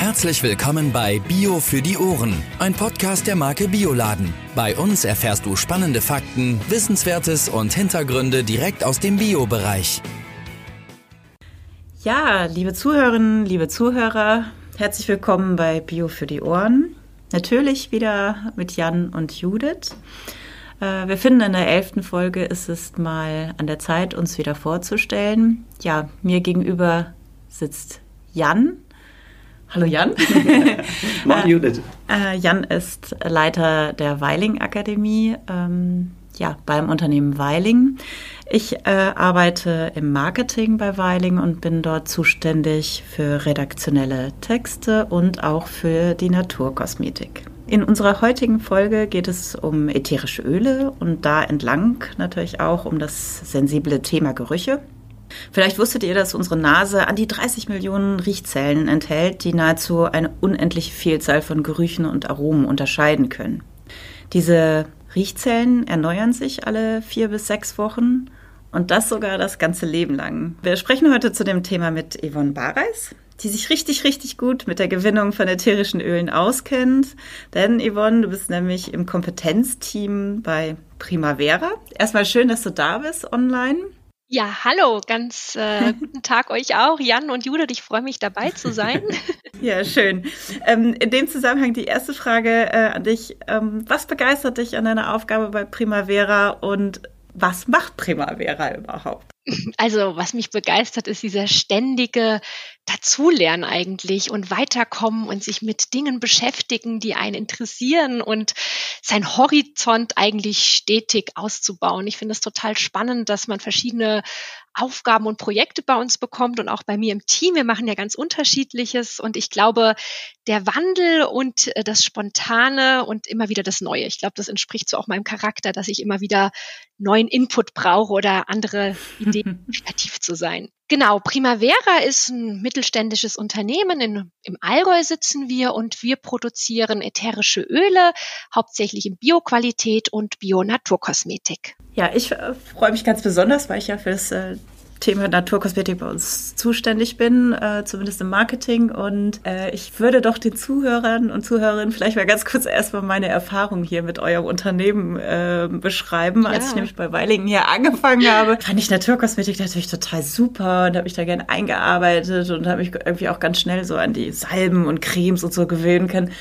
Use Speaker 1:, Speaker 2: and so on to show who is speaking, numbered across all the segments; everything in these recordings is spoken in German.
Speaker 1: Herzlich willkommen bei Bio für die Ohren, ein Podcast der Marke Bioladen. Bei uns erfährst du spannende Fakten, Wissenswertes und Hintergründe direkt aus dem Bio-Bereich.
Speaker 2: Ja, liebe Zuhörerinnen, liebe Zuhörer, herzlich willkommen bei Bio für die Ohren. Natürlich wieder mit Jan und Judith. Äh, wir finden, in der elften Folge ist es mal an der Zeit, uns wieder vorzustellen. Ja, mir gegenüber sitzt Jan. Hallo Jan.
Speaker 3: Moin Judith.
Speaker 2: Äh, Jan ist Leiter der Weiling Akademie ähm, ja, beim Unternehmen Weiling. Ich äh, arbeite im Marketing bei Weiling und bin dort zuständig für redaktionelle Texte und auch für die Naturkosmetik. In unserer heutigen Folge geht es um ätherische Öle und da entlang natürlich auch um das sensible Thema Gerüche. Vielleicht wusstet ihr, dass unsere Nase an die 30 Millionen Riechzellen enthält, die nahezu eine unendliche Vielzahl von Gerüchen und Aromen unterscheiden können. Diese Riechzellen erneuern sich alle vier bis sechs Wochen und das sogar das ganze Leben lang. Wir sprechen heute zu dem Thema mit Yvonne Bareis, die sich richtig, richtig gut mit der Gewinnung von ätherischen Ölen auskennt. Denn Yvonne, du bist nämlich im Kompetenzteam bei Primavera. Erstmal schön, dass du da bist online.
Speaker 4: Ja, hallo, ganz äh, guten Tag euch auch, Jan und Judith. Ich freue mich dabei zu sein.
Speaker 2: ja, schön. Ähm, in dem Zusammenhang die erste Frage äh, an dich. Ähm, was begeistert dich an deiner Aufgabe bei Primavera und was macht Primavera überhaupt?
Speaker 4: Also, was mich begeistert, ist dieser ständige Dazulernen eigentlich und weiterkommen und sich mit Dingen beschäftigen, die einen interessieren und sein Horizont eigentlich stetig auszubauen. Ich finde es total spannend, dass man verschiedene Aufgaben und Projekte bei uns bekommt und auch bei mir im Team. Wir machen ja ganz unterschiedliches und ich glaube, der Wandel und äh, das Spontane und immer wieder das Neue. Ich glaube, das entspricht so auch meinem Charakter, dass ich immer wieder neuen Input brauche oder andere Ideen, kreativ zu sein. Genau, Primavera ist ein mittelständisches Unternehmen. In, Im Allgäu sitzen wir und wir produzieren ätherische Öle, hauptsächlich in Bioqualität und Bio-Naturkosmetik.
Speaker 2: Ja, ich äh, freue mich ganz besonders, weil ich ja für das äh, Thema Naturkosmetik bei uns zuständig bin, äh, zumindest im Marketing. Und äh, ich würde doch den Zuhörern und Zuhörerinnen vielleicht mal ganz kurz erstmal meine Erfahrung hier mit eurem Unternehmen äh, beschreiben. Ja. Als ich nämlich bei Weilingen hier angefangen habe, fand ich Naturkosmetik natürlich total super und habe mich da gerne eingearbeitet und habe mich irgendwie auch ganz schnell so an die Salben und Cremes und so gewöhnen können.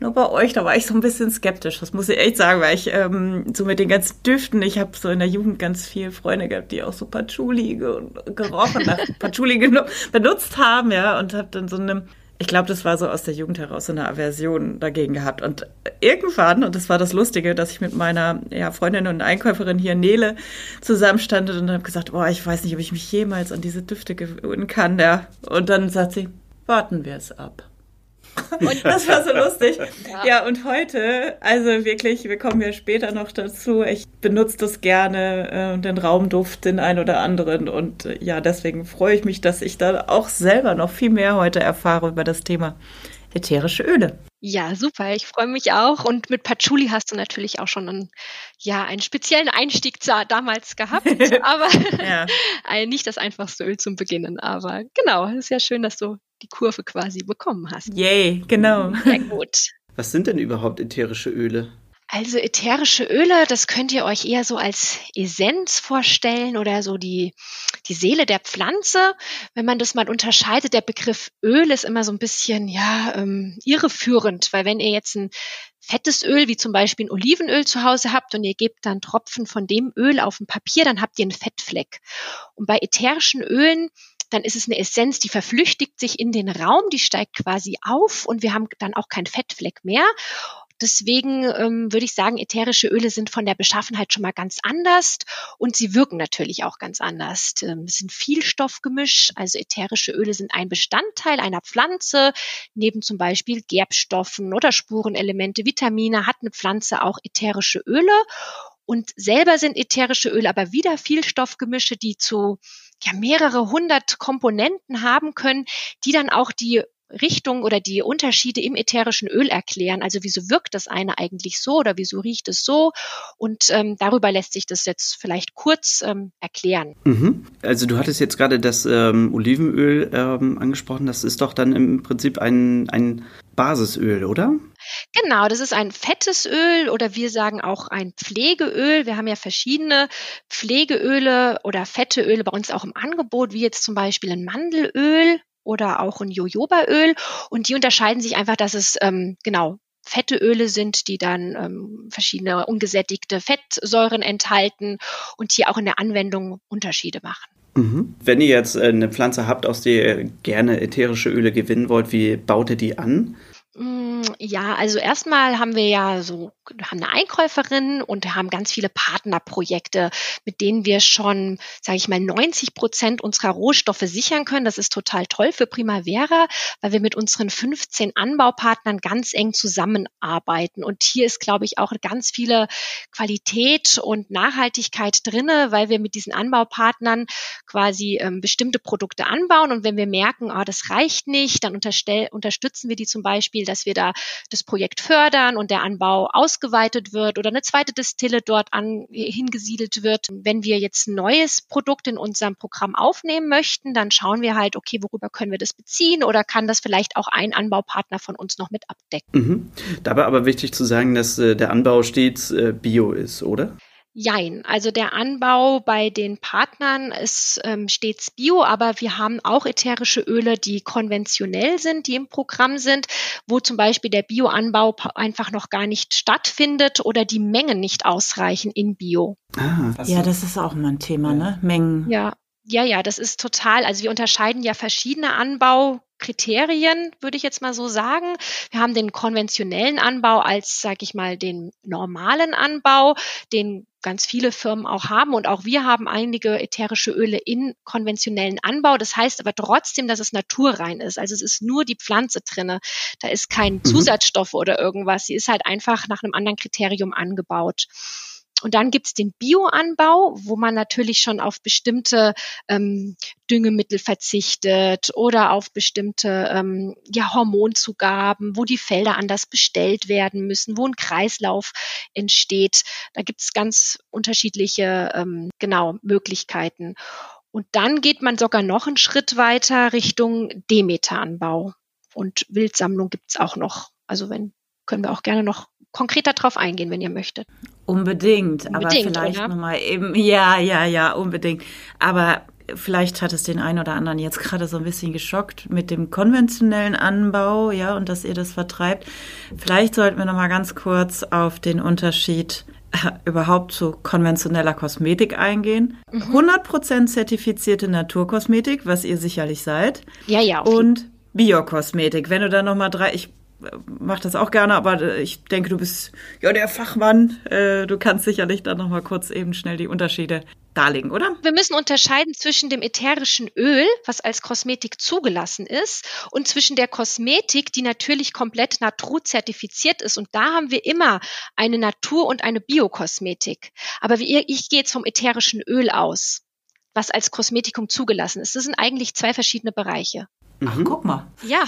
Speaker 2: Nur bei euch, da war ich so ein bisschen skeptisch, das muss ich echt sagen, weil ich ähm, so mit den ganzen Düften, ich habe so in der Jugend ganz viele Freunde gehabt, die auch so Patchouli ge gerochen, nach Patchouli benutzt haben, ja, und habe dann so eine, ich glaube, das war so aus der Jugend heraus so eine Aversion dagegen gehabt. Und irgendwann, und das war das Lustige, dass ich mit meiner ja, Freundin und Einkäuferin hier Nele zusammenstand und habe gesagt, oh, ich weiß nicht, ob ich mich jemals an diese Düfte gewöhnen kann, ja. Und dann sagt sie, warten wir es ab. Und das war so lustig. Ja. ja. und heute, also wirklich, wir kommen ja später noch dazu. Ich benutze das gerne, äh, den Raumduft, den ein oder anderen. Und äh, ja, deswegen freue ich mich, dass ich da auch selber noch viel mehr heute erfahre über das Thema ätherische Öle.
Speaker 4: Ja, super. Ich freue mich auch. Und mit Patchouli hast du natürlich auch schon einen, ja, einen speziellen Einstieg damals gehabt. aber ja. nicht das einfachste Öl zum Beginnen. Aber genau, es ist ja schön, dass du die Kurve quasi bekommen hast.
Speaker 2: Yay, genau.
Speaker 4: Sehr gut.
Speaker 3: Was sind denn überhaupt ätherische Öle?
Speaker 4: Also ätherische Öle, das könnt ihr euch eher so als Essenz vorstellen oder so die, die Seele der Pflanze. Wenn man das mal unterscheidet, der Begriff Öl ist immer so ein bisschen, ja, ähm, irreführend, weil wenn ihr jetzt ein fettes Öl, wie zum Beispiel ein Olivenöl zu Hause habt und ihr gebt dann Tropfen von dem Öl auf ein Papier, dann habt ihr einen Fettfleck. Und bei ätherischen Ölen dann ist es eine Essenz, die verflüchtigt sich in den Raum, die steigt quasi auf und wir haben dann auch keinen Fettfleck mehr. Deswegen ähm, würde ich sagen, ätherische Öle sind von der Beschaffenheit schon mal ganz anders und sie wirken natürlich auch ganz anders. Ähm, es sind Vielstoffgemisch, also ätherische Öle sind ein Bestandteil einer Pflanze. Neben zum Beispiel Gerbstoffen oder Spurenelemente, Vitamine hat eine Pflanze auch ätherische Öle. Und selber sind ätherische Öle aber wieder Vielstoffgemische, die zu ja mehrere hundert Komponenten haben können, die dann auch die Richtung oder die Unterschiede im ätherischen Öl erklären. Also wieso wirkt das eine eigentlich so oder wieso riecht es so? Und ähm, darüber lässt sich das jetzt vielleicht kurz ähm, erklären.
Speaker 3: Mhm. Also du hattest jetzt gerade das ähm, Olivenöl ähm, angesprochen. Das ist doch dann im Prinzip ein, ein Basisöl, oder?
Speaker 4: Genau, das ist ein fettes Öl oder wir sagen auch ein Pflegeöl. Wir haben ja verschiedene Pflegeöle oder fette Öle bei uns auch im Angebot, wie jetzt zum Beispiel ein Mandelöl oder auch ein Jojobaöl. Und die unterscheiden sich einfach, dass es ähm, genau fette Öle sind, die dann ähm, verschiedene ungesättigte Fettsäuren enthalten und hier auch in der Anwendung Unterschiede machen.
Speaker 3: Mhm. Wenn ihr jetzt äh, eine Pflanze habt, aus der ihr gerne ätherische Öle gewinnen wollt, wie baut ihr die an?
Speaker 4: Mm, ja, also erstmal haben wir ja so, haben eine Einkäuferin und haben ganz viele Partnerprojekte, mit denen wir schon, sage ich mal, 90 Prozent unserer Rohstoffe sichern können. Das ist total toll für Primavera, weil wir mit unseren 15 Anbaupartnern ganz eng zusammenarbeiten. Und hier ist, glaube ich, auch ganz viele Qualität und Nachhaltigkeit drinne, weil wir mit diesen Anbaupartnern quasi ähm, bestimmte Produkte anbauen. Und wenn wir merken, ah, das reicht nicht, dann unterstützen wir die zum Beispiel Beispiel, dass wir da das Projekt fördern und der Anbau ausgeweitet wird oder eine zweite Distille dort an, hingesiedelt wird. Wenn wir jetzt ein neues Produkt in unserem Programm aufnehmen möchten, dann schauen wir halt, okay, worüber können wir das beziehen oder kann das vielleicht auch ein Anbaupartner von uns noch mit abdecken.
Speaker 3: Mhm. Dabei aber wichtig zu sagen, dass äh, der Anbau stets äh, bio ist, oder?
Speaker 4: Jein. Also der Anbau bei den Partnern ist ähm, stets bio, aber wir haben auch ätherische Öle, die konventionell sind, die im Programm sind, wo zum Beispiel der Bioanbau einfach noch gar nicht stattfindet oder die Mengen nicht ausreichen in Bio.
Speaker 2: Ah, ja, das ist auch mal ein Thema, ne? Mengen.
Speaker 4: Ja, ja, ja, das ist total. Also wir unterscheiden ja verschiedene Anbau Kriterien, würde ich jetzt mal so sagen. Wir haben den konventionellen Anbau als, sage ich mal, den normalen Anbau, den ganz viele Firmen auch haben und auch wir haben einige ätherische Öle in konventionellen Anbau. Das heißt aber trotzdem, dass es naturrein ist. Also es ist nur die Pflanze drinne. Da ist kein mhm. Zusatzstoff oder irgendwas. Sie ist halt einfach nach einem anderen Kriterium angebaut. Und dann gibt's den Bioanbau, wo man natürlich schon auf bestimmte ähm, Düngemittel verzichtet oder auf bestimmte ähm, ja, Hormonzugaben, wo die Felder anders bestellt werden müssen, wo ein Kreislauf entsteht. Da gibt's ganz unterschiedliche ähm, genau Möglichkeiten. Und dann geht man sogar noch einen Schritt weiter Richtung Demeteranbau. Und Wildsammlung gibt's auch noch. Also wenn können wir auch gerne noch konkreter drauf eingehen, wenn ihr möchtet.
Speaker 2: Unbedingt, unbedingt aber vielleicht nochmal eben, ja, ja, ja, unbedingt. Aber vielleicht hat es den einen oder anderen jetzt gerade so ein bisschen geschockt mit dem konventionellen Anbau, ja, und dass ihr das vertreibt. Vielleicht sollten wir nochmal ganz kurz auf den Unterschied äh, überhaupt zu konventioneller Kosmetik eingehen. Mhm. 100% zertifizierte Naturkosmetik, was ihr sicherlich seid.
Speaker 4: Ja, ja.
Speaker 2: Und Biokosmetik. Wenn du da nochmal drei, ich mache das auch gerne, aber äh, ich denke, du bist ja der Fachmann. Äh, du kannst sicherlich dann noch mal kurz eben schnell die Unterschiede darlegen, oder?
Speaker 4: Wir müssen unterscheiden zwischen dem ätherischen Öl, was als Kosmetik zugelassen ist, und zwischen der Kosmetik, die natürlich komplett naturzertifiziert ist. Und da haben wir immer eine Natur- und eine Biokosmetik. Aber wie, ich gehe jetzt vom ätherischen Öl aus was als Kosmetikum zugelassen ist. Das sind eigentlich zwei verschiedene Bereiche.
Speaker 2: Ach, mhm. guck mal.
Speaker 4: Ja,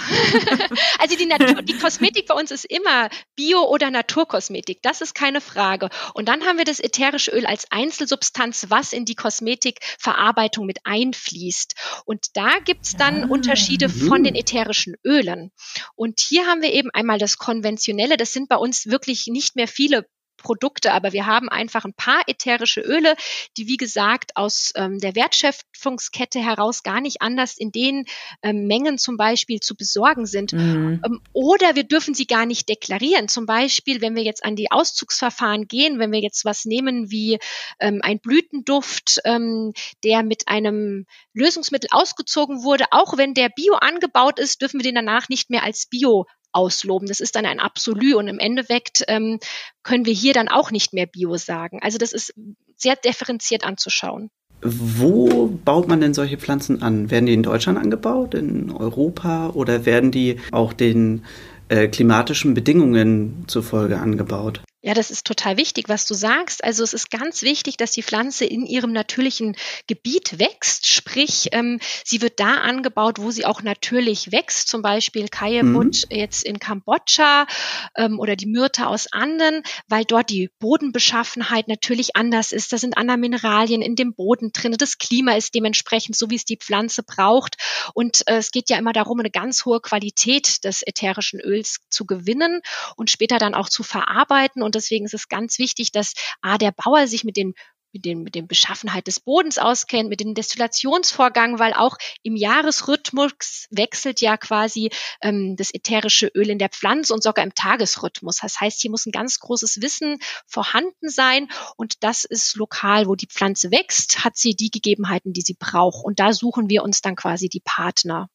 Speaker 4: also die, Natur, die Kosmetik bei uns ist immer Bio- oder Naturkosmetik. Das ist keine Frage. Und dann haben wir das ätherische Öl als Einzelsubstanz, was in die Kosmetikverarbeitung mit einfließt. Und da gibt's dann ah, Unterschiede mhm. von den ätherischen Ölen. Und hier haben wir eben einmal das konventionelle. Das sind bei uns wirklich nicht mehr viele Produkte, aber wir haben einfach ein paar ätherische Öle, die wie gesagt aus ähm, der Wertschöpfungskette heraus gar nicht anders in den ähm, Mengen zum Beispiel zu besorgen sind. Mhm. Ähm, oder wir dürfen sie gar nicht deklarieren. Zum Beispiel, wenn wir jetzt an die Auszugsverfahren gehen, wenn wir jetzt was nehmen wie ähm, ein Blütenduft, ähm, der mit einem Lösungsmittel ausgezogen wurde, auch wenn der Bio angebaut ist, dürfen wir den danach nicht mehr als Bio ausloben. Das ist dann ein Absolut und im Endeffekt ähm, können wir hier dann auch nicht mehr Bio sagen. Also das ist sehr differenziert anzuschauen.
Speaker 3: Wo baut man denn solche Pflanzen an? Werden die in Deutschland angebaut, in Europa oder werden die auch den äh, klimatischen Bedingungen zufolge angebaut?
Speaker 4: Ja, das ist total wichtig, was du sagst. Also es ist ganz wichtig, dass die Pflanze in ihrem natürlichen Gebiet wächst, sprich ähm, sie wird da angebaut, wo sie auch natürlich wächst, zum Beispiel Kajebut mhm. jetzt in Kambodscha ähm, oder die Myrte aus Anden, weil dort die Bodenbeschaffenheit natürlich anders ist. Da sind andere Mineralien in dem Boden drin. Das Klima ist dementsprechend so, wie es die Pflanze braucht. Und äh, es geht ja immer darum, eine ganz hohe Qualität des ätherischen Öls zu gewinnen und später dann auch zu verarbeiten und deswegen ist es ganz wichtig, dass A, der Bauer sich mit den mit dem, mit dem Beschaffenheit des Bodens auskennt, mit dem Destillationsvorgang, weil auch im Jahresrhythmus wechselt ja quasi ähm, das ätherische Öl in der Pflanze und sogar im Tagesrhythmus. Das heißt, hier muss ein ganz großes Wissen vorhanden sein und das ist lokal, wo die Pflanze wächst, hat sie die Gegebenheiten, die sie braucht. Und da suchen wir uns dann quasi die Partner.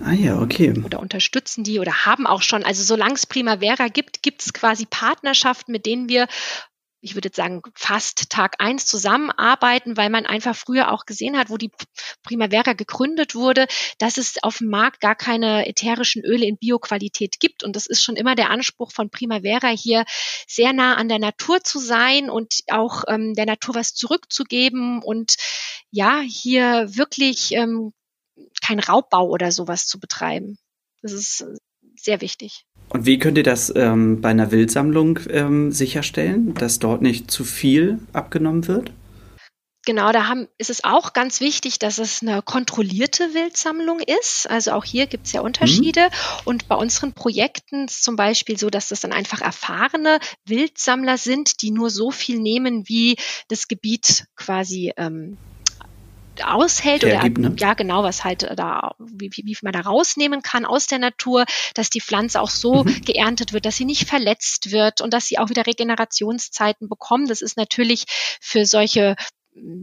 Speaker 3: Ah ja, okay.
Speaker 4: Oder unterstützen die oder haben auch schon, also solange es Primavera gibt, gibt es quasi Partnerschaften, mit denen wir ich würde jetzt sagen, fast Tag eins zusammenarbeiten, weil man einfach früher auch gesehen hat, wo die Primavera gegründet wurde, dass es auf dem Markt gar keine ätherischen Öle in Bioqualität gibt. Und das ist schon immer der Anspruch von Primavera, hier sehr nah an der Natur zu sein und auch ähm, der Natur was zurückzugeben und ja, hier wirklich ähm, kein Raubbau oder sowas zu betreiben. Das ist äh, sehr wichtig.
Speaker 3: Und wie könnt ihr das ähm, bei einer Wildsammlung ähm, sicherstellen, dass dort nicht zu viel abgenommen wird?
Speaker 4: Genau, da haben, ist es auch ganz wichtig, dass es eine kontrollierte Wildsammlung ist. Also auch hier gibt es ja Unterschiede. Mhm. Und bei unseren Projekten ist zum Beispiel so, dass das dann einfach erfahrene Wildsammler sind, die nur so viel nehmen, wie das Gebiet quasi ähm, aushält oder ne? ja genau was halt äh, da wie, wie, wie man da rausnehmen kann aus der Natur, dass die Pflanze auch so mhm. geerntet wird, dass sie nicht verletzt wird und dass sie auch wieder Regenerationszeiten bekommen. Das ist natürlich für solche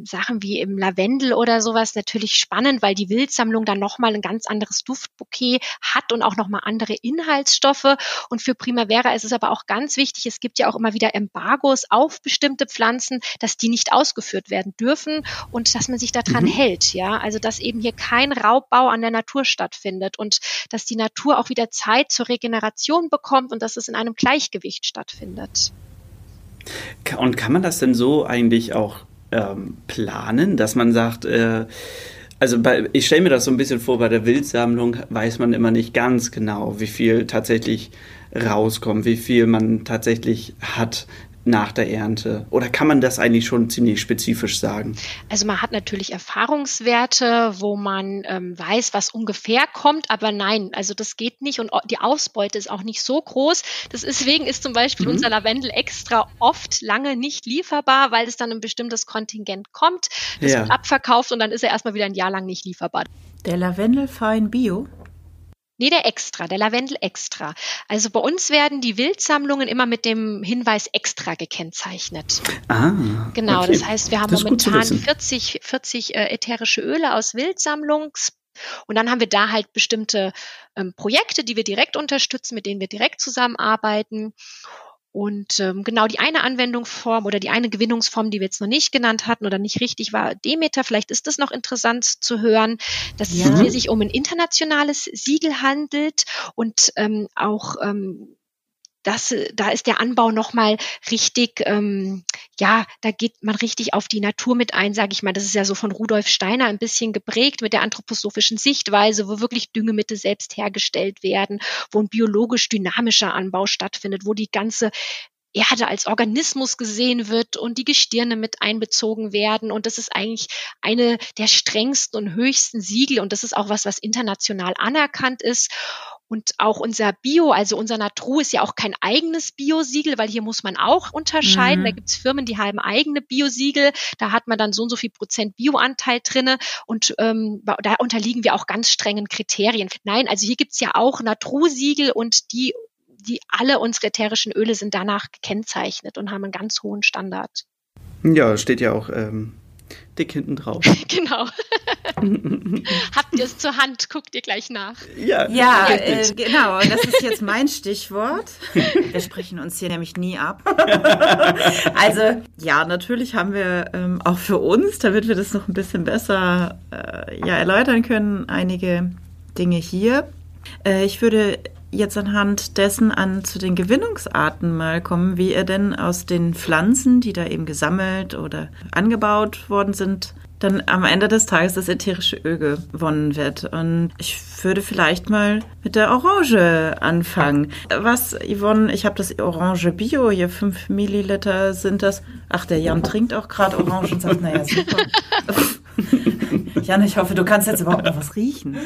Speaker 4: Sachen wie im Lavendel oder sowas natürlich spannend, weil die Wildsammlung dann nochmal ein ganz anderes Duftbouquet hat und auch nochmal andere Inhaltsstoffe. Und für Primavera ist es aber auch ganz wichtig, es gibt ja auch immer wieder Embargos auf bestimmte Pflanzen, dass die nicht ausgeführt werden dürfen und dass man sich daran mhm. hält. Ja, also dass eben hier kein Raubbau an der Natur stattfindet und dass die Natur auch wieder Zeit zur Regeneration bekommt und dass es in einem Gleichgewicht stattfindet.
Speaker 3: Und kann man das denn so eigentlich auch ähm, planen, dass man sagt, äh, also bei, ich stelle mir das so ein bisschen vor, bei der Wildsammlung weiß man immer nicht ganz genau, wie viel tatsächlich rauskommt, wie viel man tatsächlich hat nach der Ernte? Oder kann man das eigentlich schon ziemlich spezifisch sagen?
Speaker 4: Also man hat natürlich Erfahrungswerte, wo man ähm, weiß, was ungefähr kommt, aber nein, also das geht nicht und die Ausbeute ist auch nicht so groß. deswegen ist zum Beispiel mhm. unser Lavendel extra oft lange nicht lieferbar, weil es dann ein bestimmtes Kontingent kommt, das ja. wird abverkauft und dann ist er erstmal wieder ein Jahr lang nicht lieferbar.
Speaker 2: Der Lavendel fein Bio?
Speaker 4: Nee, der Extra, der Lavendel Extra. Also bei uns werden die Wildsammlungen immer mit dem Hinweis Extra gekennzeichnet.
Speaker 3: Ah.
Speaker 4: Genau, okay. das heißt, wir haben momentan 40, 40 äh, ätherische Öle aus Wildsammlungs und dann haben wir da halt bestimmte ähm, Projekte, die wir direkt unterstützen, mit denen wir direkt zusammenarbeiten. Und ähm, genau die eine Anwendungsform oder die eine Gewinnungsform, die wir jetzt noch nicht genannt hatten oder nicht richtig war, Demeter, vielleicht ist das noch interessant zu hören, dass ja. es hier sich um ein internationales Siegel handelt und ähm, auch ähm, das, da ist der Anbau nochmal richtig, ähm, ja, da geht man richtig auf die Natur mit ein, sage ich mal. Das ist ja so von Rudolf Steiner ein bisschen geprägt mit der anthroposophischen Sichtweise, wo wirklich Düngemittel selbst hergestellt werden, wo ein biologisch dynamischer Anbau stattfindet, wo die ganze Erde als Organismus gesehen wird und die Gestirne mit einbezogen werden. Und das ist eigentlich eine der strengsten und höchsten Siegel. Und das ist auch was, was international anerkannt ist. Und auch unser Bio, also unser Natru ist ja auch kein eigenes Bio-Siegel, weil hier muss man auch unterscheiden. Mhm. Da gibt's Firmen, die haben eigene Bio-Siegel. Da hat man dann so und so viel Prozent Bio-Anteil drinne. Und ähm, da unterliegen wir auch ganz strengen Kriterien. Nein, also hier gibt's ja auch Natru-Siegel und die die alle unsere ätherischen Öle sind danach gekennzeichnet und haben einen ganz hohen Standard.
Speaker 3: Ja, steht ja auch ähm, dick hinten drauf.
Speaker 4: genau. Habt ihr es zur Hand? Guckt ihr gleich nach.
Speaker 2: Ja, ja äh, genau. Das ist jetzt mein Stichwort. Wir sprechen uns hier nämlich nie ab. also ja, natürlich haben wir ähm, auch für uns, damit wir das noch ein bisschen besser äh, ja, erläutern können, einige Dinge hier. Äh, ich würde jetzt anhand dessen an zu den Gewinnungsarten mal kommen, wie ihr denn aus den Pflanzen, die da eben gesammelt oder angebaut worden sind, dann am Ende des Tages das ätherische Öl gewonnen wird. Und ich würde vielleicht mal mit der Orange anfangen. Was, Yvonne, ich habe das Orange Bio, hier fünf Milliliter sind das. Ach, der Jan trinkt auch gerade Orange und sagt, naja, super. Jan, ich hoffe, du kannst jetzt überhaupt noch was riechen.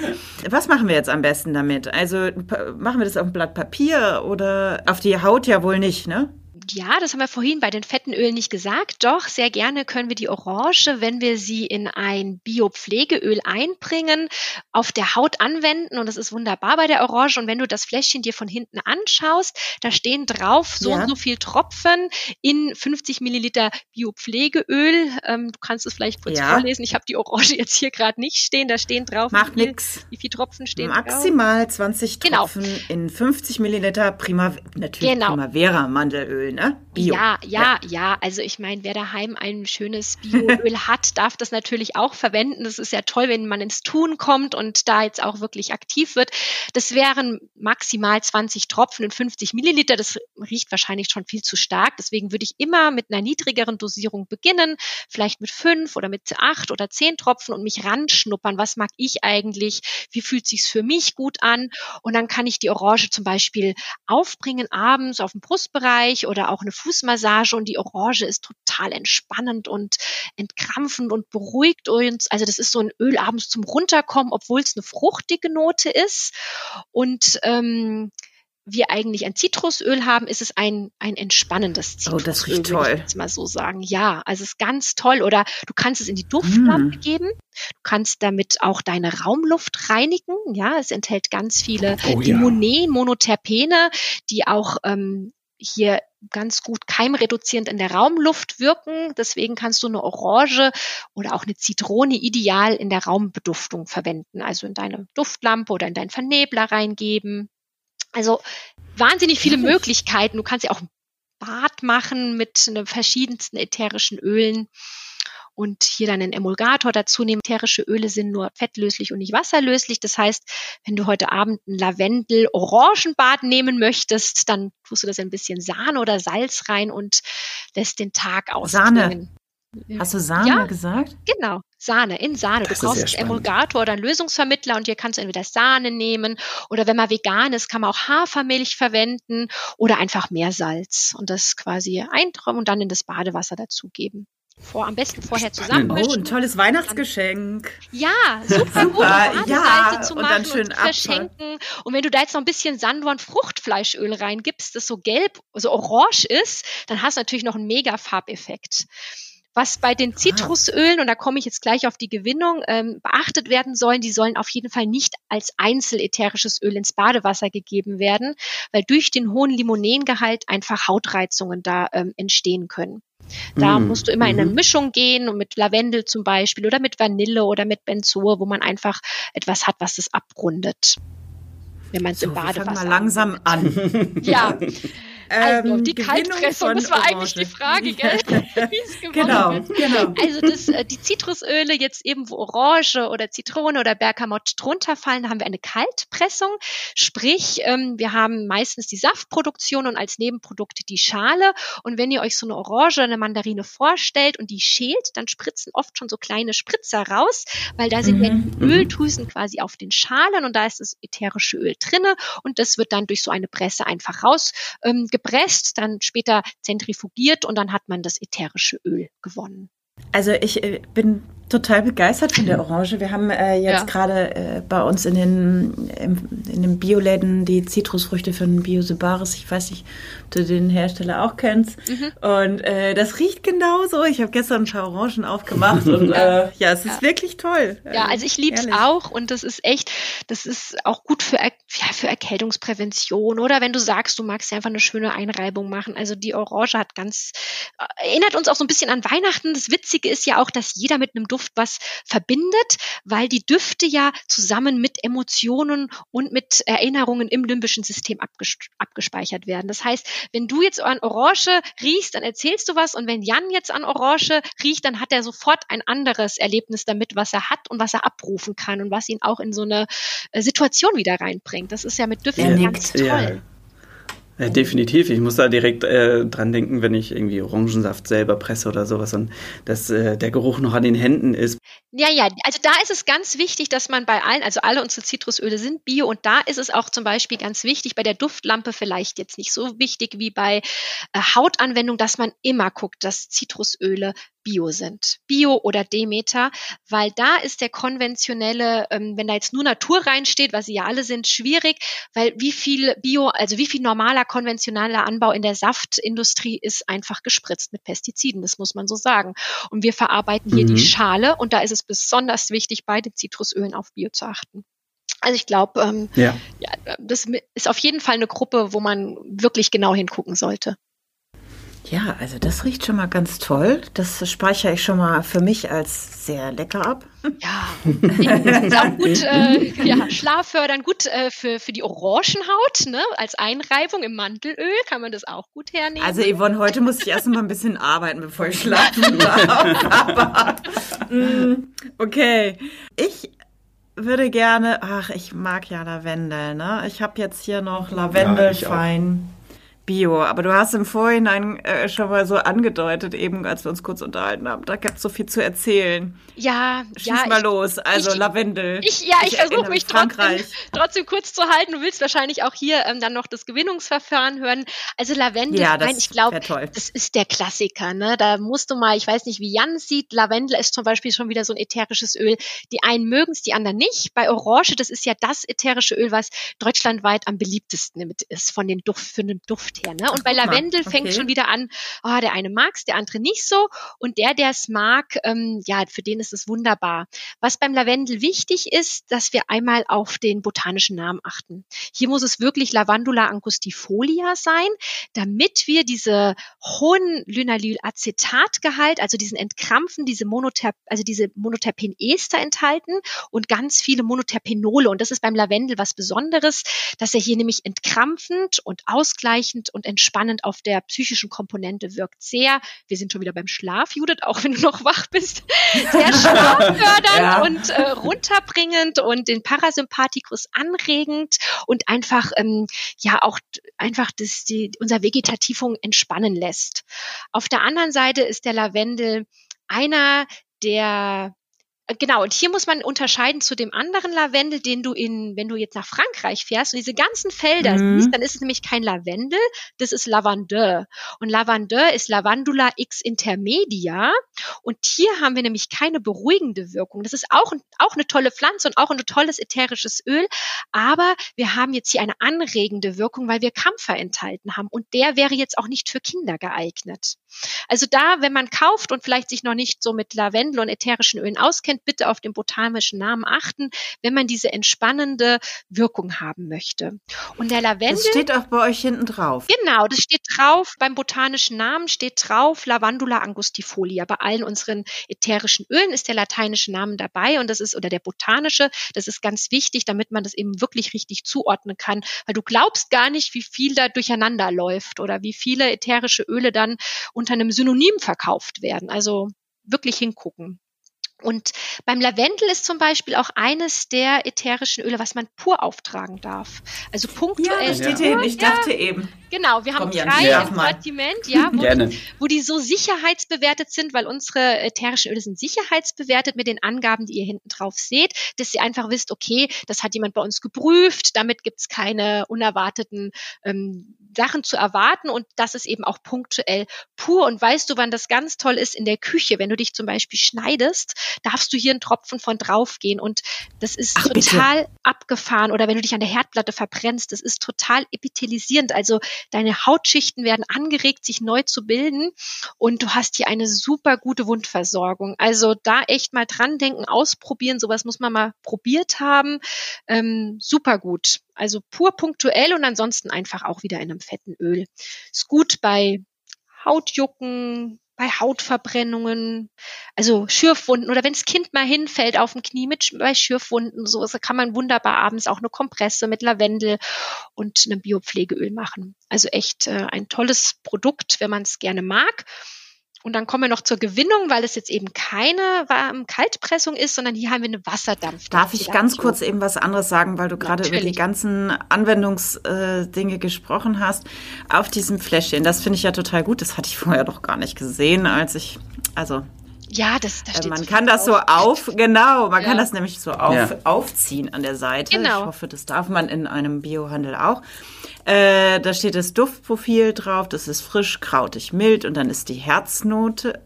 Speaker 2: Was machen wir jetzt am besten damit? Also machen wir das auf ein Blatt Papier oder auf die Haut ja wohl nicht, ne?
Speaker 4: Ja, das haben wir vorhin bei den fetten Ölen nicht gesagt. Doch, sehr gerne können wir die Orange, wenn wir sie in ein Biopflegeöl einbringen, auf der Haut anwenden. Und das ist wunderbar bei der Orange. Und wenn du das Fläschchen dir von hinten anschaust, da stehen drauf so ja. und so viel Tropfen in 50 Milliliter Biopflegeöl. Ähm, du kannst es vielleicht kurz ja. vorlesen. Ich habe die Orange jetzt hier gerade nicht stehen. Da stehen drauf.
Speaker 2: Macht nichts.
Speaker 4: Wie viele Tropfen stehen
Speaker 2: Maximal drauf? 20 genau. Tropfen genau. in 50 Milliliter Prima, natürlich genau. Primavera Mandelöl ne?
Speaker 4: Bio. Ja, ja, ja, ja. Also ich meine, wer daheim ein schönes Bioöl hat, darf das natürlich auch verwenden. Das ist ja toll, wenn man ins Tun kommt und da jetzt auch wirklich aktiv wird. Das wären maximal 20 Tropfen und 50 Milliliter. Das riecht wahrscheinlich schon viel zu stark. Deswegen würde ich immer mit einer niedrigeren Dosierung beginnen, vielleicht mit fünf oder mit acht oder zehn Tropfen und mich ranschnuppern. Was mag ich eigentlich? Wie fühlt sich's für mich gut an? Und dann kann ich die Orange zum Beispiel aufbringen abends auf dem Brustbereich oder oder auch eine Fußmassage und die Orange ist total entspannend und entkrampfend und beruhigt uns. Also das ist so ein Öl abends zum Runterkommen, obwohl es eine fruchtige Note ist. Und ähm, wir eigentlich ein Zitrusöl haben, ist es ein, ein entspannendes Zitrusöl.
Speaker 2: Oh, das riecht toll. Ich
Speaker 4: jetzt mal so sagen. Ja, also es ist ganz toll. Oder du kannst es in die Duftlampe mm. geben. Du kannst damit auch deine Raumluft reinigen. Ja, es enthält ganz viele oh, Limonen, ja. Monoterpene, die auch ähm, hier ganz gut keimreduzierend in der Raumluft wirken. Deswegen kannst du eine Orange oder auch eine Zitrone ideal in der Raumbeduftung verwenden. Also in deine Duftlampe oder in deinen Vernebler reingeben. Also wahnsinnig viele Möglichkeiten. Du kannst ja auch ein Bad machen mit verschiedensten ätherischen Ölen und hier dann einen Emulgator dazu nehmen. Ätherische Öle sind nur fettlöslich und nicht wasserlöslich. Das heißt, wenn du heute Abend ein Lavendel-Orangenbad nehmen möchtest, dann tust du das ein bisschen Sahne oder Salz rein und lässt den Tag ausklingen.
Speaker 2: Sahne. Hast du Sahne ja, gesagt?
Speaker 4: Genau, Sahne, in Sahne. Das du brauchst einen Emulgator oder einen Lösungsvermittler und hier kannst du entweder Sahne nehmen oder wenn man vegan ist, kann man auch Hafermilch verwenden oder einfach Meersalz und das quasi einträumen und dann in das Badewasser dazugeben vor, am besten vorher zusammenmischen.
Speaker 2: Oh, ein tolles Weihnachtsgeschenk.
Speaker 4: Ja, super, super. gut, ja, zu machen und, dann schön und verschenken. Und wenn du da jetzt noch ein bisschen Sanddorn Fruchtfleischöl reingibst, das so gelb, so orange ist, dann hast du natürlich noch einen mega Farbeffekt. Was bei den Zitrusölen, und da komme ich jetzt gleich auf die Gewinnung, ähm, beachtet werden sollen, die sollen auf jeden Fall nicht als einzelätherisches Öl ins Badewasser gegeben werden, weil durch den hohen Limonengehalt einfach Hautreizungen da ähm, entstehen können. Da mm. musst du immer in eine mhm. Mischung gehen und mit Lavendel zum Beispiel oder mit Vanille oder mit Benzol, wo man einfach etwas hat, was es abrundet. Wenn man es so, im Badewasser. Wir
Speaker 2: mal langsam an.
Speaker 4: Ja. Also ähm, die Kaltpressung, das war Orange. eigentlich die Frage, gell? Wie es
Speaker 2: genau, genau.
Speaker 4: Also das, äh, die Zitrusöle jetzt eben, wo Orange oder Zitrone oder Bergamott drunter fallen, da haben wir eine Kaltpressung. Sprich, ähm, wir haben meistens die Saftproduktion und als Nebenprodukt die Schale. Und wenn ihr euch so eine Orange, eine Mandarine vorstellt und die schält, dann spritzen oft schon so kleine Spritzer raus, weil da sind mhm. ja die mhm. Öldrüsen quasi auf den Schalen und da ist das ätherische Öl drinne und das wird dann durch so eine Presse einfach raus ähm, gepresst, dann später zentrifugiert und dann hat man das ätherische Öl gewonnen.
Speaker 2: Also ich äh, bin total begeistert von der Orange. Wir haben äh, jetzt ja. gerade äh, bei uns in den, im, in den Bioläden die Zitrusfrüchte von Biosybaris. Ich weiß nicht, ob du den Hersteller auch kennst. Mhm. Und äh, das riecht genauso. Ich habe gestern ein paar Orangen aufgemacht und äh, ja, es ist ja. wirklich toll.
Speaker 4: Ja, also ich liebe es auch und das ist echt, das ist auch gut für, ja, für Erkältungsprävention oder wenn du sagst, du magst ja einfach eine schöne Einreibung machen. Also die Orange hat ganz, äh, erinnert uns auch so ein bisschen an Weihnachten. Das Witzige ist ja auch, dass jeder mit einem Duft Duft was verbindet, weil die Düfte ja zusammen mit Emotionen und mit Erinnerungen im limbischen System abgespeichert werden. Das heißt, wenn du jetzt an Orange riechst, dann erzählst du was und wenn Jan jetzt an Orange riecht, dann hat er sofort ein anderes Erlebnis damit, was er hat und was er abrufen kann und was ihn auch in so eine äh, Situation wieder reinbringt. Das ist ja mit Düften ganz toll. Ja.
Speaker 3: Ja, definitiv. Ich muss da direkt äh, dran denken, wenn ich irgendwie Orangensaft selber presse oder sowas und dass äh, der Geruch noch an den Händen ist.
Speaker 4: Ja, ja, also da ist es ganz wichtig, dass man bei allen, also alle unsere Zitrusöle sind bio und da ist es auch zum Beispiel ganz wichtig, bei der Duftlampe vielleicht jetzt nicht so wichtig wie bei äh, Hautanwendung, dass man immer guckt, dass Zitrusöle Bio sind. Bio oder Demeter, weil da ist der konventionelle, ähm, wenn da jetzt nur Natur reinsteht, was sie ja alle sind, schwierig, weil wie viel Bio, also wie viel normaler konventioneller Anbau in der Saftindustrie ist einfach gespritzt mit Pestiziden, das muss man so sagen. Und wir verarbeiten hier mhm. die Schale und da ist es besonders wichtig, bei den Zitrusölen auf Bio zu achten. Also ich glaube, ähm, ja. ja, das ist auf jeden Fall eine Gruppe, wo man wirklich genau hingucken sollte.
Speaker 2: Ja, also das riecht schon mal ganz toll. Das speichere ich schon mal für mich als sehr lecker ab.
Speaker 4: Ja, ist auch gut, äh, ja, schlaffördernd, gut äh, für, für die Orangenhaut, ne? als Einreibung im Mantelöl kann man das auch gut hernehmen.
Speaker 2: Also Yvonne, heute muss ich erst mal ein bisschen arbeiten, bevor ich schlafen darf. Aber, mm, okay, ich würde gerne, ach, ich mag ja Lavendel, ne? Ich habe jetzt hier noch Lavendelfein. Ja, Bio, aber du hast im Vorhinein äh, schon mal so angedeutet, eben als wir uns kurz unterhalten haben. Da gibt es so viel zu erzählen.
Speaker 4: Ja,
Speaker 2: Schieß
Speaker 4: ja,
Speaker 2: mal ich, los. Also ich, Lavendel.
Speaker 4: Ich, ja, ich, ich versuche mich trotzdem, trotzdem kurz zu halten. Du willst wahrscheinlich auch hier ähm, dann noch das Gewinnungsverfahren hören. Also Lavendel,
Speaker 2: ja, das
Speaker 4: ich glaube, das ist der Klassiker. Ne? Da musst du mal, ich weiß nicht, wie Jan sieht. Lavendel ist zum Beispiel schon wieder so ein ätherisches Öl. Die einen mögen es, die anderen nicht. Bei Orange, das ist ja das ätherische Öl, was deutschlandweit am beliebtesten ist von den Duft, für den Duft Duft her. Ne? Und bei Lavendel okay. fängt schon wieder an, oh, der eine mag's, der andere nicht so. Und der, der es mag, ähm, ja, für den ist es wunderbar. Was beim Lavendel wichtig ist, dass wir einmal auf den botanischen Namen achten. Hier muss es wirklich Lavandula angustifolia sein, damit wir diese hohen Lynalylacetatgehalt, also diesen Entkrampfen, diese Monoterp also diese Monoterpenester enthalten und ganz viele Monoterpenole. Und das ist beim Lavendel was Besonderes, dass er hier nämlich entkrampfend und ausgleichend beruhigend und entspannend auf der psychischen Komponente wirkt. Sehr, wir sind schon wieder beim Schlaf, Judith, auch wenn du noch wach bist, sehr schlaffördernd ja. und äh, runterbringend und den Parasympathikus anregend und einfach, ähm, ja, auch einfach das, die, unser Vegetativum entspannen lässt. Auf der anderen Seite ist der Lavendel einer der genau, und hier muss man unterscheiden zu dem anderen Lavendel, den du in, wenn du jetzt nach Frankreich fährst und diese ganzen Felder mhm. siehst, dann ist es nämlich kein Lavendel, das ist Lavandeur. Und Lavandeur ist Lavandula x intermedia. Und hier haben wir nämlich keine beruhigende Wirkung. Das ist auch, auch eine tolle Pflanze und auch ein tolles ätherisches Öl. Aber wir haben jetzt hier eine anregende Wirkung, weil wir Kampfer enthalten haben. Und der wäre jetzt auch nicht für Kinder geeignet. Also da, wenn man kauft und vielleicht sich noch nicht so mit Lavendel und ätherischen Ölen auskennt, bitte auf den botanischen Namen achten, wenn man diese entspannende Wirkung haben möchte. Und der Lavendel. Das
Speaker 2: steht auch bei euch hinten drauf.
Speaker 4: Genau, das steht drauf. Beim botanischen Namen steht drauf Lavandula angustifolia. Bei allen unseren ätherischen Ölen ist der lateinische Name dabei und das ist, oder der botanische. Das ist ganz wichtig, damit man das eben wirklich richtig zuordnen kann, weil du glaubst gar nicht, wie viel da durcheinander läuft oder wie viele ätherische Öle dann unter einem Synonym verkauft werden. Also wirklich hingucken. Und beim Lavendel ist zum Beispiel auch eines der ätherischen Öle, was man pur auftragen darf. Also punktuell. Ja,
Speaker 2: steht ja. Ich dachte ja. eben.
Speaker 4: Genau, wir haben Komm, drei ja, im Sortiment, ja, wo, die, wo, die so sicherheitsbewertet sind, weil unsere ätherischen Öle sind sicherheitsbewertet mit den Angaben, die ihr hinten drauf seht, dass ihr einfach wisst, okay, das hat jemand bei uns geprüft, damit gibt's keine unerwarteten ähm, Sachen zu erwarten und das ist eben auch punktuell pur. Und weißt du, wann das ganz toll ist in der Küche, wenn du dich zum Beispiel schneidest, darfst du hier einen Tropfen von draufgehen und das ist Ach, total bitte. abgefahren. Oder wenn du dich an der Herdplatte verbrennst, das ist total epithelisierend. Also deine Hautschichten werden angeregt, sich neu zu bilden und du hast hier eine super gute Wundversorgung. Also da echt mal dran denken, ausprobieren. Sowas muss man mal probiert haben. Ähm, super gut. Also pur punktuell und ansonsten einfach auch wieder in einem fetten Öl. Ist gut bei Hautjucken, bei Hautverbrennungen, also Schürfwunden oder wenn das Kind mal hinfällt auf dem Knie mit bei Schürfwunden, so also kann man wunderbar abends auch eine Kompresse mit Lavendel und einem Biopflegeöl machen. Also echt äh, ein tolles Produkt, wenn man es gerne mag. Und dann kommen wir noch zur Gewinnung, weil es jetzt eben keine Kaltpressung ist, sondern hier haben wir eine Wasserdampf.
Speaker 2: Darf ich ganz kurz eben was anderes sagen, weil du gerade über die ganzen Anwendungsdinge gesprochen hast. Auf diesem Fläschchen, das finde ich ja total gut. Das hatte ich vorher doch gar nicht gesehen, als ich, also
Speaker 4: ja, das,
Speaker 2: das äh, Man kann das so auf, genau, man ja. kann das nämlich so auf, ja. aufziehen an der Seite. Genau. Ich hoffe, das darf man in einem Biohandel auch. Äh, da steht das Duftprofil drauf, das ist frisch, krautig, mild und dann ist die Herznote.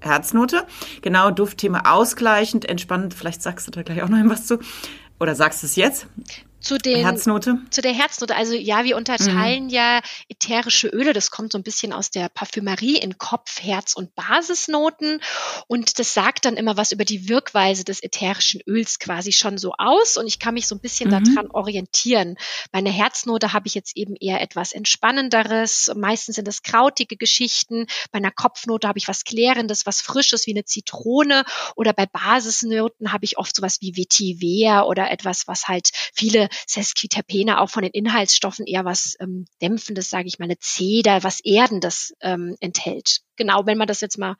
Speaker 2: Herznote, genau, Duftthema ausgleichend, entspannend. Vielleicht sagst du da gleich auch noch was zu. Oder sagst du es jetzt?
Speaker 4: Zu, den, Herznote? zu der Herznote. Also ja, wir unterteilen mhm. ja ätherische Öle. Das kommt so ein bisschen aus der Parfümerie in Kopf, Herz und Basisnoten. Und das sagt dann immer was über die Wirkweise des ätherischen Öls quasi schon so aus. Und ich kann mich so ein bisschen mhm. daran orientieren. Bei einer Herznote habe ich jetzt eben eher etwas Entspannenderes. Meistens sind das krautige Geschichten. Bei einer Kopfnote habe ich was Klärendes, was Frisches wie eine Zitrone. Oder bei Basisnoten habe ich oft sowas wie Vetiver oder etwas, was halt viele Sesquiterpene auch von den Inhaltsstoffen eher was ähm, Dämpfendes, sage ich mal, eine Zeder, was Erdendes ähm, enthält. Genau, wenn man das jetzt mal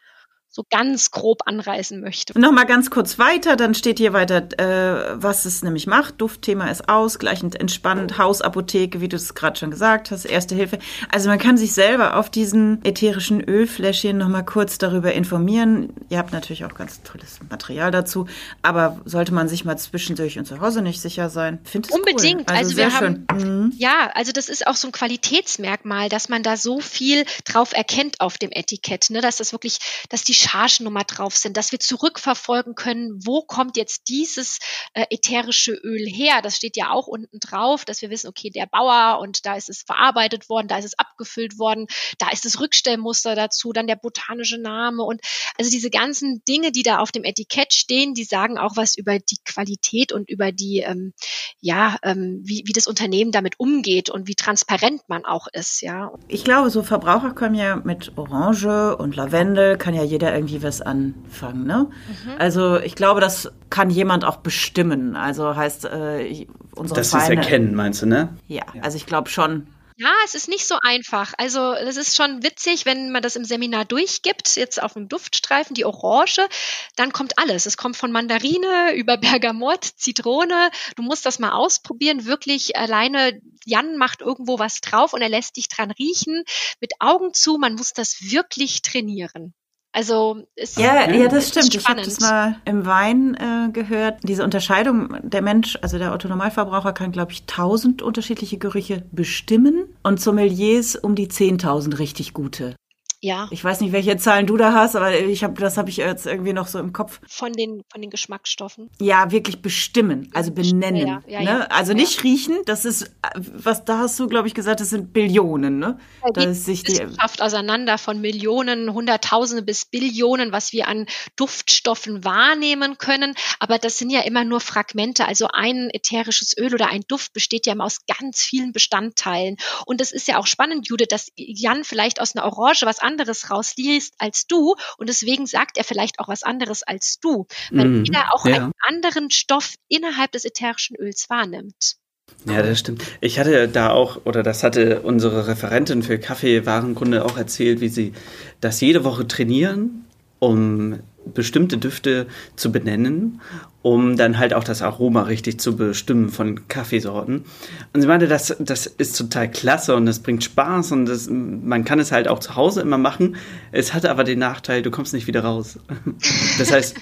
Speaker 4: so ganz grob anreißen möchte.
Speaker 2: Nochmal ganz kurz weiter, dann steht hier weiter, äh, was es nämlich macht. Duftthema ist ausgleichend, entspannend, Hausapotheke, wie du es gerade schon gesagt hast, Erste Hilfe. Also man kann sich selber auf diesen ätherischen Ölfläschchen nochmal kurz darüber informieren. Ihr habt natürlich auch ganz tolles Material dazu, aber sollte man sich mal zwischendurch und zu Hause nicht sicher sein, finde
Speaker 4: Unbedingt. Cool. Also, also wir haben, mhm. ja, also das ist auch so ein Qualitätsmerkmal, dass man da so viel drauf erkennt auf dem Etikett, ne, dass das wirklich, dass die Chargennummer drauf sind, dass wir zurückverfolgen können, wo kommt jetzt dieses äh, ätherische Öl her. Das steht ja auch unten drauf, dass wir wissen, okay, der Bauer und da ist es verarbeitet worden, da ist es abgefüllt worden, da ist das Rückstellmuster dazu, dann der botanische Name und also diese ganzen Dinge, die da auf dem Etikett stehen, die sagen auch was über die Qualität und über die, ähm, ja, ähm, wie, wie das Unternehmen damit umgeht und wie transparent man auch ist, ja.
Speaker 2: Ich glaube, so Verbraucher können ja mit Orange und Lavendel kann ja jeder irgendwie was anfangen. Ne? Mhm. Also ich glaube, das kann jemand auch bestimmen. Also heißt äh, unsere
Speaker 3: Das ist erkennen, meinst du, ne?
Speaker 2: Ja, ja. also ich glaube schon.
Speaker 4: Ja, es ist nicht so einfach. Also das ist schon witzig, wenn man das im Seminar durchgibt, jetzt auf dem Duftstreifen, die Orange, dann kommt alles. Es kommt von Mandarine über Bergamott, Zitrone. Du musst das mal ausprobieren. Wirklich alleine, Jan macht irgendwo was drauf und er lässt dich dran riechen. Mit Augen zu, man muss das wirklich trainieren. Also ist
Speaker 2: ja, ja, das stimmt. Ich habe das mal im Wein äh, gehört. Diese Unterscheidung, der Mensch, also der Autonormalverbraucher kann, glaube ich, tausend unterschiedliche Gerüche bestimmen und Sommeliers um die zehntausend richtig gute.
Speaker 4: Ja.
Speaker 2: Ich weiß nicht, welche Zahlen du da hast, aber ich habe, das habe ich jetzt irgendwie noch so im Kopf.
Speaker 4: Von den, von den Geschmacksstoffen.
Speaker 2: Ja, wirklich bestimmen, also benennen. Ja, ja, ne? ja, also nicht riechen, das ist, was da hast du, glaube ich, gesagt, das sind Billionen, ne?
Speaker 4: Da ist sich die Wissenschaft auseinander von Millionen, Hunderttausende bis Billionen, was wir an Duftstoffen wahrnehmen können. Aber das sind ja immer nur Fragmente. Also ein ätherisches Öl oder ein Duft besteht ja immer aus ganz vielen Bestandteilen. Und es ist ja auch spannend, Jude, dass Jan vielleicht aus einer Orange was anderes rausliest als du und deswegen sagt er vielleicht auch was anderes als du, weil mm, jeder auch ja. einen anderen Stoff innerhalb des ätherischen Öls wahrnimmt.
Speaker 3: Ja, das stimmt. Ich hatte da auch, oder das hatte unsere Referentin für Kaffeewarenkunde auch erzählt, wie sie das jede Woche trainieren, um bestimmte Düfte zu benennen, um dann halt auch das Aroma richtig zu bestimmen von Kaffeesorten. Und sie meinte, das, das ist total klasse und das bringt Spaß und das, man kann es halt auch zu Hause immer machen. Es hatte aber den Nachteil, du kommst nicht wieder raus. Das heißt,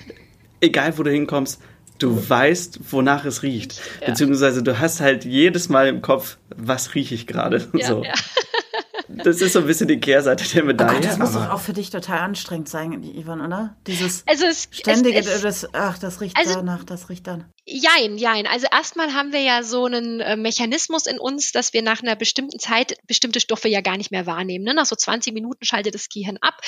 Speaker 3: egal wo du hinkommst, du weißt, wonach es riecht. Ja. Beziehungsweise du hast halt jedes Mal im Kopf, was rieche ich gerade. Ja, so. ja. Das ist so ein bisschen die Kehrseite der Medaille. Oh Gott,
Speaker 2: das muss doch auch für dich total anstrengend sein, Ivan, oder? Dieses also es, ständige, es, es, das, ach, das riecht also, danach, das riecht dann.
Speaker 4: Jein, jein. Also erstmal haben wir ja so einen äh, Mechanismus in uns, dass wir nach einer bestimmten Zeit bestimmte Stoffe ja gar nicht mehr wahrnehmen. Ne? Nach so 20 Minuten schaltet das Gehirn ab.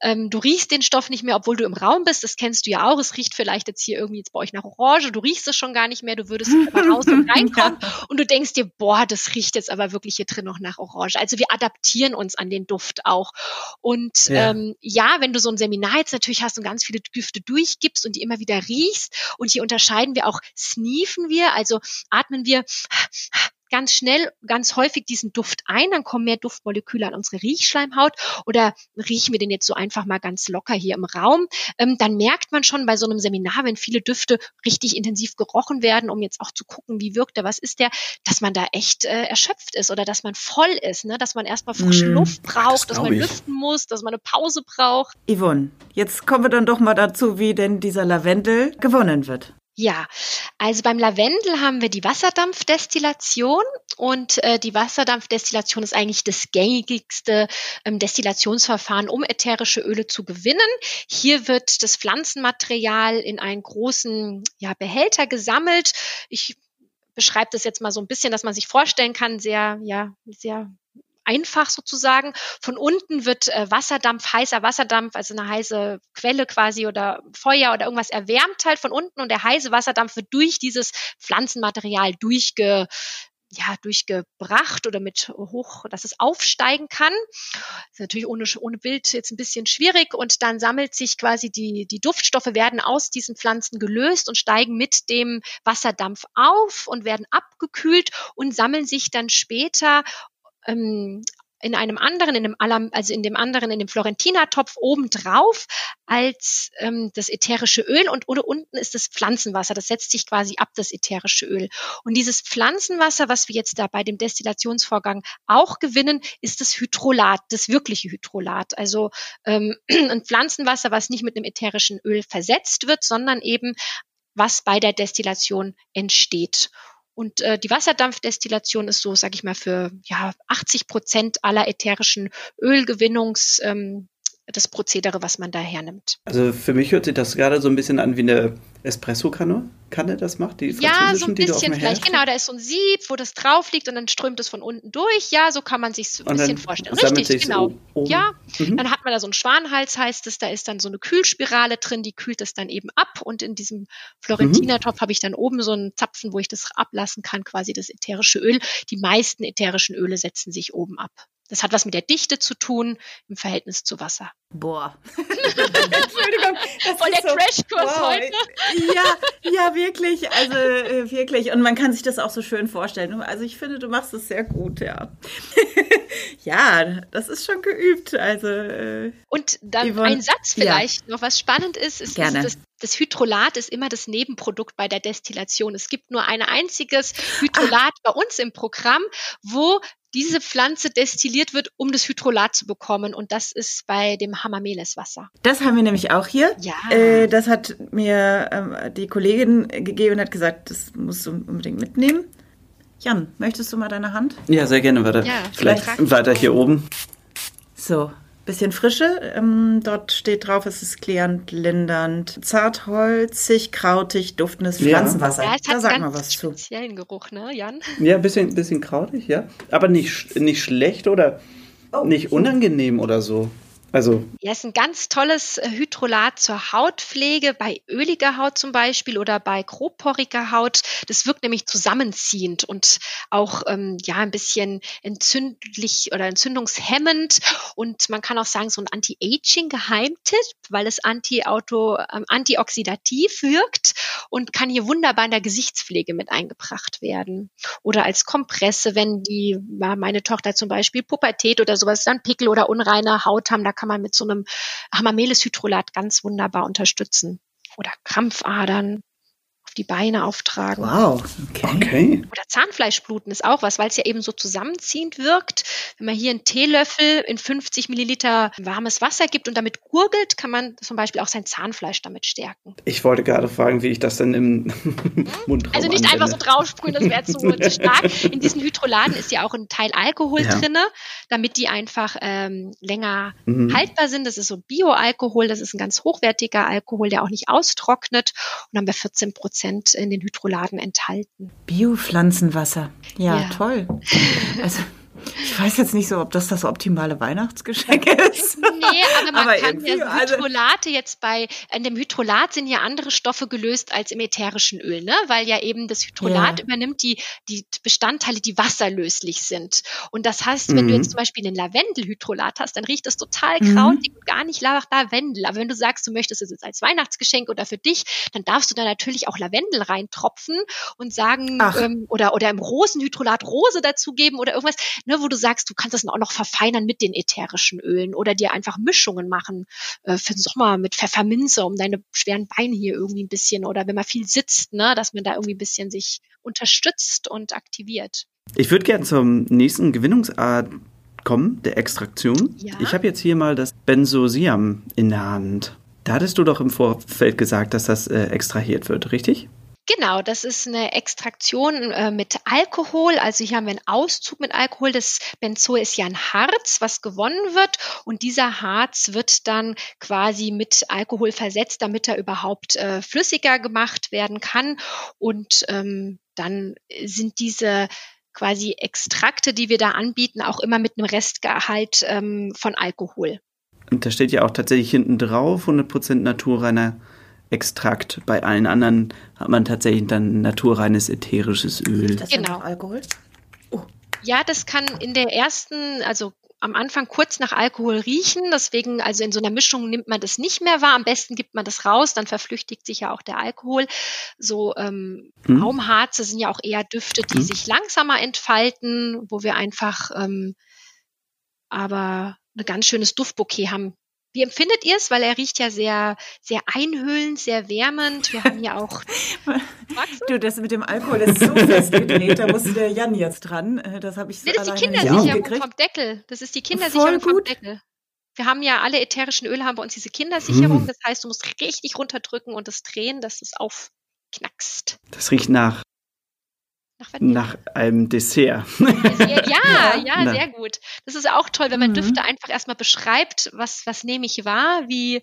Speaker 4: Ähm, du riechst den Stoff nicht mehr, obwohl du im Raum bist. Das kennst du ja auch. Es riecht vielleicht jetzt hier irgendwie jetzt bei euch nach Orange. Du riechst es schon gar nicht mehr. Du würdest raus und reinkommen ja. und du denkst dir, boah, das riecht jetzt aber wirklich hier drin noch nach Orange. Also wir adaptieren orientieren uns an den Duft auch. Und ja, ähm, ja wenn du so ein Seminar jetzt natürlich hast und ganz viele Düfte durchgibst und die immer wieder riechst und hier unterscheiden wir auch, sneefen wir, also atmen wir ganz schnell, ganz häufig diesen Duft ein, dann kommen mehr Duftmoleküle an unsere Riechschleimhaut oder riechen wir den jetzt so einfach mal ganz locker hier im Raum, ähm, dann merkt man schon bei so einem Seminar, wenn viele Düfte richtig intensiv gerochen werden, um jetzt auch zu gucken, wie wirkt der, was ist der, dass man da echt äh, erschöpft ist oder dass man voll ist, ne? dass man erstmal frische mm, Luft braucht, das dass man ich. lüften muss, dass man eine Pause braucht.
Speaker 2: Yvonne, jetzt kommen wir dann doch mal dazu, wie denn dieser Lavendel gewonnen wird.
Speaker 4: Ja, also beim Lavendel haben wir die Wasserdampfdestillation und äh, die Wasserdampfdestillation ist eigentlich das gängigste ähm, Destillationsverfahren, um ätherische Öle zu gewinnen. Hier wird das Pflanzenmaterial in einen großen ja, Behälter gesammelt. Ich beschreibe das jetzt mal so ein bisschen, dass man sich vorstellen kann, sehr, ja, sehr einfach sozusagen. Von unten wird äh, Wasserdampf, heißer Wasserdampf, also eine heiße Quelle quasi oder Feuer oder irgendwas erwärmt halt von unten und der heiße Wasserdampf wird durch dieses Pflanzenmaterial durchge ja, durchgebracht oder mit hoch, dass es aufsteigen kann. Natürlich ohne, ohne Bild jetzt ein bisschen schwierig und dann sammelt sich quasi die, die Duftstoffe werden aus diesen Pflanzen gelöst und steigen mit dem Wasserdampf auf und werden abgekühlt und sammeln sich dann später ähm, in einem anderen, in dem Alam, also in dem anderen, in dem Florentiner-Topf obendrauf als ähm, das ätherische Öl und oder unten ist das Pflanzenwasser. Das setzt sich quasi ab, das ätherische Öl. Und dieses Pflanzenwasser, was wir jetzt da bei dem Destillationsvorgang auch gewinnen, ist das Hydrolat, das wirkliche Hydrolat. Also ähm, ein Pflanzenwasser, was nicht mit einem ätherischen Öl versetzt wird, sondern eben was bei der Destillation entsteht. Und äh, die Wasserdampfdestillation ist so, sage ich mal, für ja 80 Prozent aller ätherischen Ölgewinnungs ähm, das Prozedere, was man da hernimmt.
Speaker 3: Also für mich hört sich das gerade so ein bisschen an wie eine Espresso-Kanne, Kanne das macht, die
Speaker 4: Ja, so ein bisschen vielleicht. Genau, da ist so ein Sieb, wo das drauf liegt und dann strömt es von unten durch. Ja, so kann man sich so ein bisschen vorstellen. Richtig, genau. Oben. Ja, mhm. dann hat man da so einen Schwanhals, heißt es, da ist dann so eine Kühlspirale drin, die kühlt es dann eben ab und in diesem Florentinertopf mhm. habe ich dann oben so einen Zapfen, wo ich das ablassen kann, quasi das ätherische Öl. Die meisten ätherischen Öle setzen sich oben ab. Das hat was mit der Dichte zu tun im Verhältnis zu Wasser.
Speaker 2: Boah. Entschuldigung.
Speaker 4: Voll der so, Crashkurs wow. heute.
Speaker 2: Ja, ja, wirklich. Also äh, wirklich. Und man kann sich das auch so schön vorstellen. Also ich finde, du machst es sehr gut, ja. ja, das ist schon geübt. Also. Äh,
Speaker 4: Und dann Yvonne, ein Satz vielleicht ja. noch, was spannend ist, ist, Gerne. das das Hydrolat ist immer das Nebenprodukt bei der Destillation. Es gibt nur ein einziges Hydrolat ah. bei uns im Programm, wo diese Pflanze destilliert wird, um das Hydrolat zu bekommen. Und das ist bei dem Hamameles-Wasser.
Speaker 2: Das haben wir nämlich auch hier.
Speaker 4: Ja.
Speaker 2: Äh, das hat mir ähm, die Kollegin gegeben und hat gesagt, das musst du unbedingt mitnehmen. Jan, möchtest du mal deine Hand?
Speaker 3: Ja, sehr gerne. Warte. Ja, Vielleicht weiter hier oben.
Speaker 2: So, bisschen Frische. Ähm, dort steht drauf, es ist klärend, lindernd, zartholzig, krautig, duftendes Pflanzenwasser. Ja,
Speaker 4: da sag mal was zu. speziellen Geruch, ne, Jan?
Speaker 3: Ja, ein bisschen, bisschen krautig, ja. Aber nicht, nicht schlecht oder oh, nicht unangenehm oder so. Also
Speaker 4: ja, ist ein ganz tolles äh, Hydrolat zur Hautpflege, bei öliger Haut zum Beispiel oder bei grobporiger Haut. Das wirkt nämlich zusammenziehend und auch ähm, ja ein bisschen entzündlich oder entzündungshemmend. Und man kann auch sagen, so ein Anti-Aging-Geheimtipp, weil es anti-auto, ähm, antioxidativ wirkt und kann hier wunderbar in der Gesichtspflege mit eingebracht werden. Oder als Kompresse, wenn die, meine Tochter zum Beispiel Pubertät oder sowas, dann Pickel oder unreine Haut haben, da kann man mit so einem Hamamelis-Hydrolat ganz wunderbar unterstützen. Oder Krampfadern die Beine auftragen.
Speaker 2: Wow, okay. okay.
Speaker 4: Oder Zahnfleischbluten ist auch was, weil es ja eben so zusammenziehend wirkt. Wenn man hier einen Teelöffel in 50 Milliliter warmes Wasser gibt und damit gurgelt, kann man zum Beispiel auch sein Zahnfleisch damit stärken.
Speaker 3: Ich wollte gerade fragen, wie ich das denn im Mund
Speaker 4: Also nicht
Speaker 3: anwende.
Speaker 4: einfach so draufsprühen, das wäre zu, zu, stark. In diesen Hydroladen ist ja auch ein Teil Alkohol ja. drinne, damit die einfach ähm, länger mhm. haltbar sind. Das ist so Bioalkohol, das ist ein ganz hochwertiger Alkohol, der auch nicht austrocknet. Und dann haben wir 14 Prozent Prozent in den Hydroladen enthalten.
Speaker 2: Biopflanzenwasser. Ja, ja, toll. Also Ich weiß jetzt nicht so, ob das das optimale Weihnachtsgeschenk ist.
Speaker 4: Nee, aber man aber kann ja also Hydrolate jetzt bei, in dem Hydrolat sind ja andere Stoffe gelöst als im ätherischen Öl, ne? Weil ja eben das Hydrolat ja. übernimmt die, die Bestandteile, die wasserlöslich sind. Und das heißt, wenn mhm. du jetzt zum Beispiel einen Lavendelhydrolat hast, dann riecht das total krautig mhm. und gar nicht nach Lavendel. Aber wenn du sagst, du möchtest es jetzt als Weihnachtsgeschenk oder für dich, dann darfst du da natürlich auch Lavendel reintropfen und sagen, ähm, oder, oder im Rosenhydrolat Rose dazugeben oder irgendwas, ne, wo du sagst, du kannst das auch noch verfeinern mit den ätherischen Ölen oder dir einfach Mischungen machen äh, für den Sommer mit Pfefferminze, um deine schweren Beine hier irgendwie ein bisschen oder wenn man viel sitzt, ne, dass man da irgendwie ein bisschen sich unterstützt und aktiviert.
Speaker 3: Ich würde gerne zum nächsten Gewinnungsart kommen, der Extraktion. Ja? Ich habe jetzt hier mal das Benzosiam in der Hand. Da hattest du doch im Vorfeld gesagt, dass das äh, extrahiert wird, richtig?
Speaker 4: Genau, das ist eine Extraktion äh, mit Alkohol. Also hier haben wir einen Auszug mit Alkohol. Das Benzol ist ja ein Harz, was gewonnen wird. Und dieser Harz wird dann quasi mit Alkohol versetzt, damit er überhaupt äh, flüssiger gemacht werden kann. Und ähm, dann sind diese quasi Extrakte, die wir da anbieten, auch immer mit einem Restgehalt ähm, von Alkohol.
Speaker 3: Und da steht ja auch tatsächlich hinten drauf 100% naturreiner Extrakt. Bei allen anderen hat man tatsächlich dann naturreines ätherisches Öl.
Speaker 2: Ist das genau. Alkohol?
Speaker 4: Oh. Ja, das kann in der ersten, also am Anfang kurz nach Alkohol riechen. Deswegen, also in so einer Mischung nimmt man das nicht mehr wahr. Am besten gibt man das raus, dann verflüchtigt sich ja auch der Alkohol. So ähm, hm. Baumharze sind ja auch eher Düfte, die hm. sich langsamer entfalten, wo wir einfach ähm, aber ein ganz schönes Duftbouquet haben, wie empfindet ihr es? Weil er riecht ja sehr, sehr einhüllend, sehr wärmend. Wir haben ja auch.
Speaker 2: du, das mit dem Alkohol ist so festgedreht, da musste der Jan jetzt dran. Äh, das habe ich so
Speaker 4: nee, Das ist die Kindersicherung vom Deckel. Das ist die Kindersicherung vom Deckel. Wir haben ja alle ätherischen Öle haben bei uns diese Kindersicherung. Hm. Das heißt, du musst richtig runterdrücken und das drehen, dass es aufknackst.
Speaker 3: Das riecht nach nach, Nach einem Dessert.
Speaker 4: Dessert. Ja, ja, ja sehr gut. Das ist auch toll, wenn man mhm. Düfte einfach erstmal beschreibt, was, was nehme ich wahr, wie,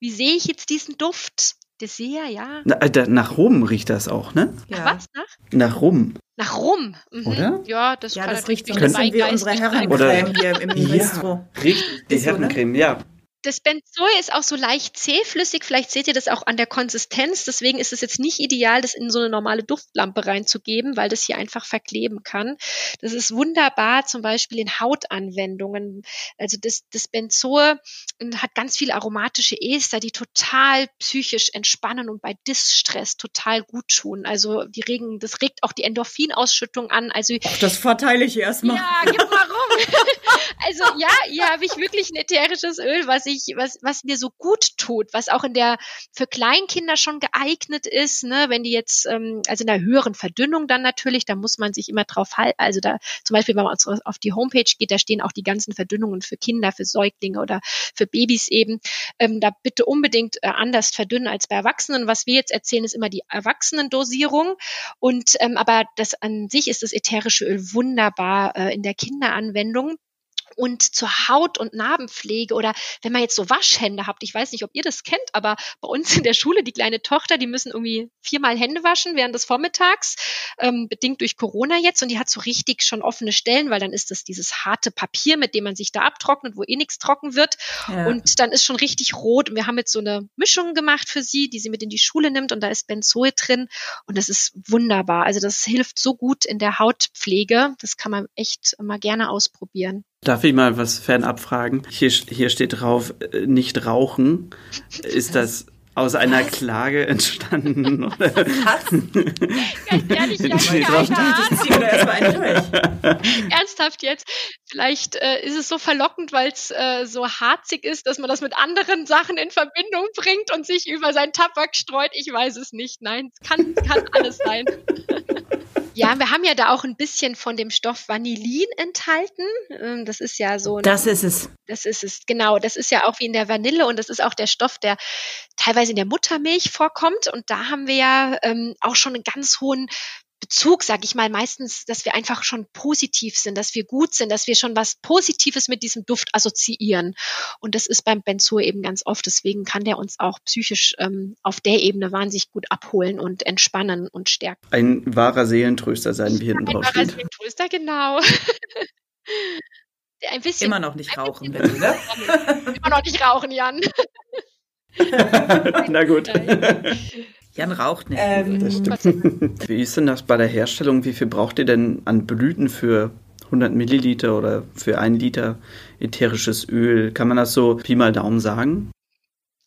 Speaker 4: wie sehe ich jetzt diesen Duft? Dessert, ja.
Speaker 3: Na, äh, nach Rum riecht das auch, ne?
Speaker 4: Ja. Nach was? Nach?
Speaker 3: Nach Rum.
Speaker 4: Nach Rum.
Speaker 3: Mhm. Oder?
Speaker 4: Ja, das,
Speaker 2: ja, das riecht so ein bisschen wie unsere Herrencreme hier im ja.
Speaker 3: Riecht die Herrencreme, ja.
Speaker 4: Das Benzol ist auch so leicht zähflüssig. Vielleicht seht ihr das auch an der Konsistenz. Deswegen ist es jetzt nicht ideal, das in so eine normale Duftlampe reinzugeben, weil das hier einfach verkleben kann. Das ist wunderbar, zum Beispiel in Hautanwendungen. Also das, das Benzol hat ganz viele aromatische Ester, die total psychisch entspannen und bei Distress total gut tun. Also die regen, das regt auch die Endorphinausschüttung an. Also
Speaker 2: Ach, das verteile ich erstmal.
Speaker 4: Ja, gib mal rum. also ja, hier habe ich wirklich ein ätherisches Öl, was ich, was, was mir so gut tut, was auch in der für Kleinkinder schon geeignet ist, ne, wenn die jetzt, ähm, also in der höheren Verdünnung dann natürlich, da muss man sich immer drauf halten. Also da zum Beispiel, wenn man auf die Homepage geht, da stehen auch die ganzen Verdünnungen für Kinder, für Säuglinge oder für Babys eben. Ähm, da bitte unbedingt äh, anders verdünnen als bei Erwachsenen. Was wir jetzt erzählen, ist immer die Erwachsenendosierung. Und ähm, aber das an sich ist das ätherische Öl wunderbar äh, in der Kinderanwendung und zur Haut- und Narbenpflege oder wenn man jetzt so Waschhände habt, ich weiß nicht, ob ihr das kennt, aber bei uns in der Schule, die kleine Tochter, die müssen irgendwie viermal Hände waschen während des Vormittags, ähm, bedingt durch Corona jetzt und die hat so richtig schon offene Stellen, weil dann ist das dieses harte Papier, mit dem man sich da abtrocknet, wo eh nichts trocken wird ja. und dann ist schon richtig rot und wir haben jetzt so eine Mischung gemacht für sie, die sie mit in die Schule nimmt und da ist Benzol drin und das ist wunderbar. Also das hilft so gut in der Hautpflege, das kann man echt mal gerne ausprobieren.
Speaker 3: Darf ich mal was fernab fragen? Hier, hier steht drauf, äh, nicht rauchen. Ist das aus einer Was? Klage entstanden? Oder? Was?
Speaker 4: Ganz ehrlich, ja, Ernsthaft jetzt? Vielleicht äh, ist es so verlockend, weil es äh, so harzig ist, dass man das mit anderen Sachen in Verbindung bringt und sich über sein Tabak streut. Ich weiß es nicht. Nein, es kann, kann alles sein. Ja, wir haben ja da auch ein bisschen von dem Stoff Vanillin enthalten. Ähm, das ist ja so.
Speaker 2: Ein, das ist es.
Speaker 4: Das ist es, genau. Das ist ja auch wie in der Vanille und das ist auch der Stoff, der teilweise in der Muttermilch vorkommt. Und da haben wir ja ähm, auch schon einen ganz hohen Bezug, sage ich mal, meistens, dass wir einfach schon positiv sind, dass wir gut sind, dass wir schon was Positives mit diesem Duft assoziieren. Und das ist beim Benzol eben ganz oft. Deswegen kann der uns auch psychisch ähm, auf der Ebene wahnsinnig gut abholen und entspannen und stärken.
Speaker 3: Ein wahrer Seelentröster sein, wie hinten
Speaker 4: drauf.
Speaker 3: Ein
Speaker 4: wahrer Seelentröster, genau.
Speaker 2: Ein bisschen. Immer noch nicht rauchen, bitte, ne?
Speaker 4: Immer noch nicht rauchen, Jan.
Speaker 3: Na gut.
Speaker 2: Jan raucht nicht.
Speaker 3: Ähm, Wie ist denn das bei der Herstellung? Wie viel braucht ihr denn an Blüten für 100 Milliliter oder für ein Liter ätherisches Öl? Kann man das so Pi mal Daumen sagen?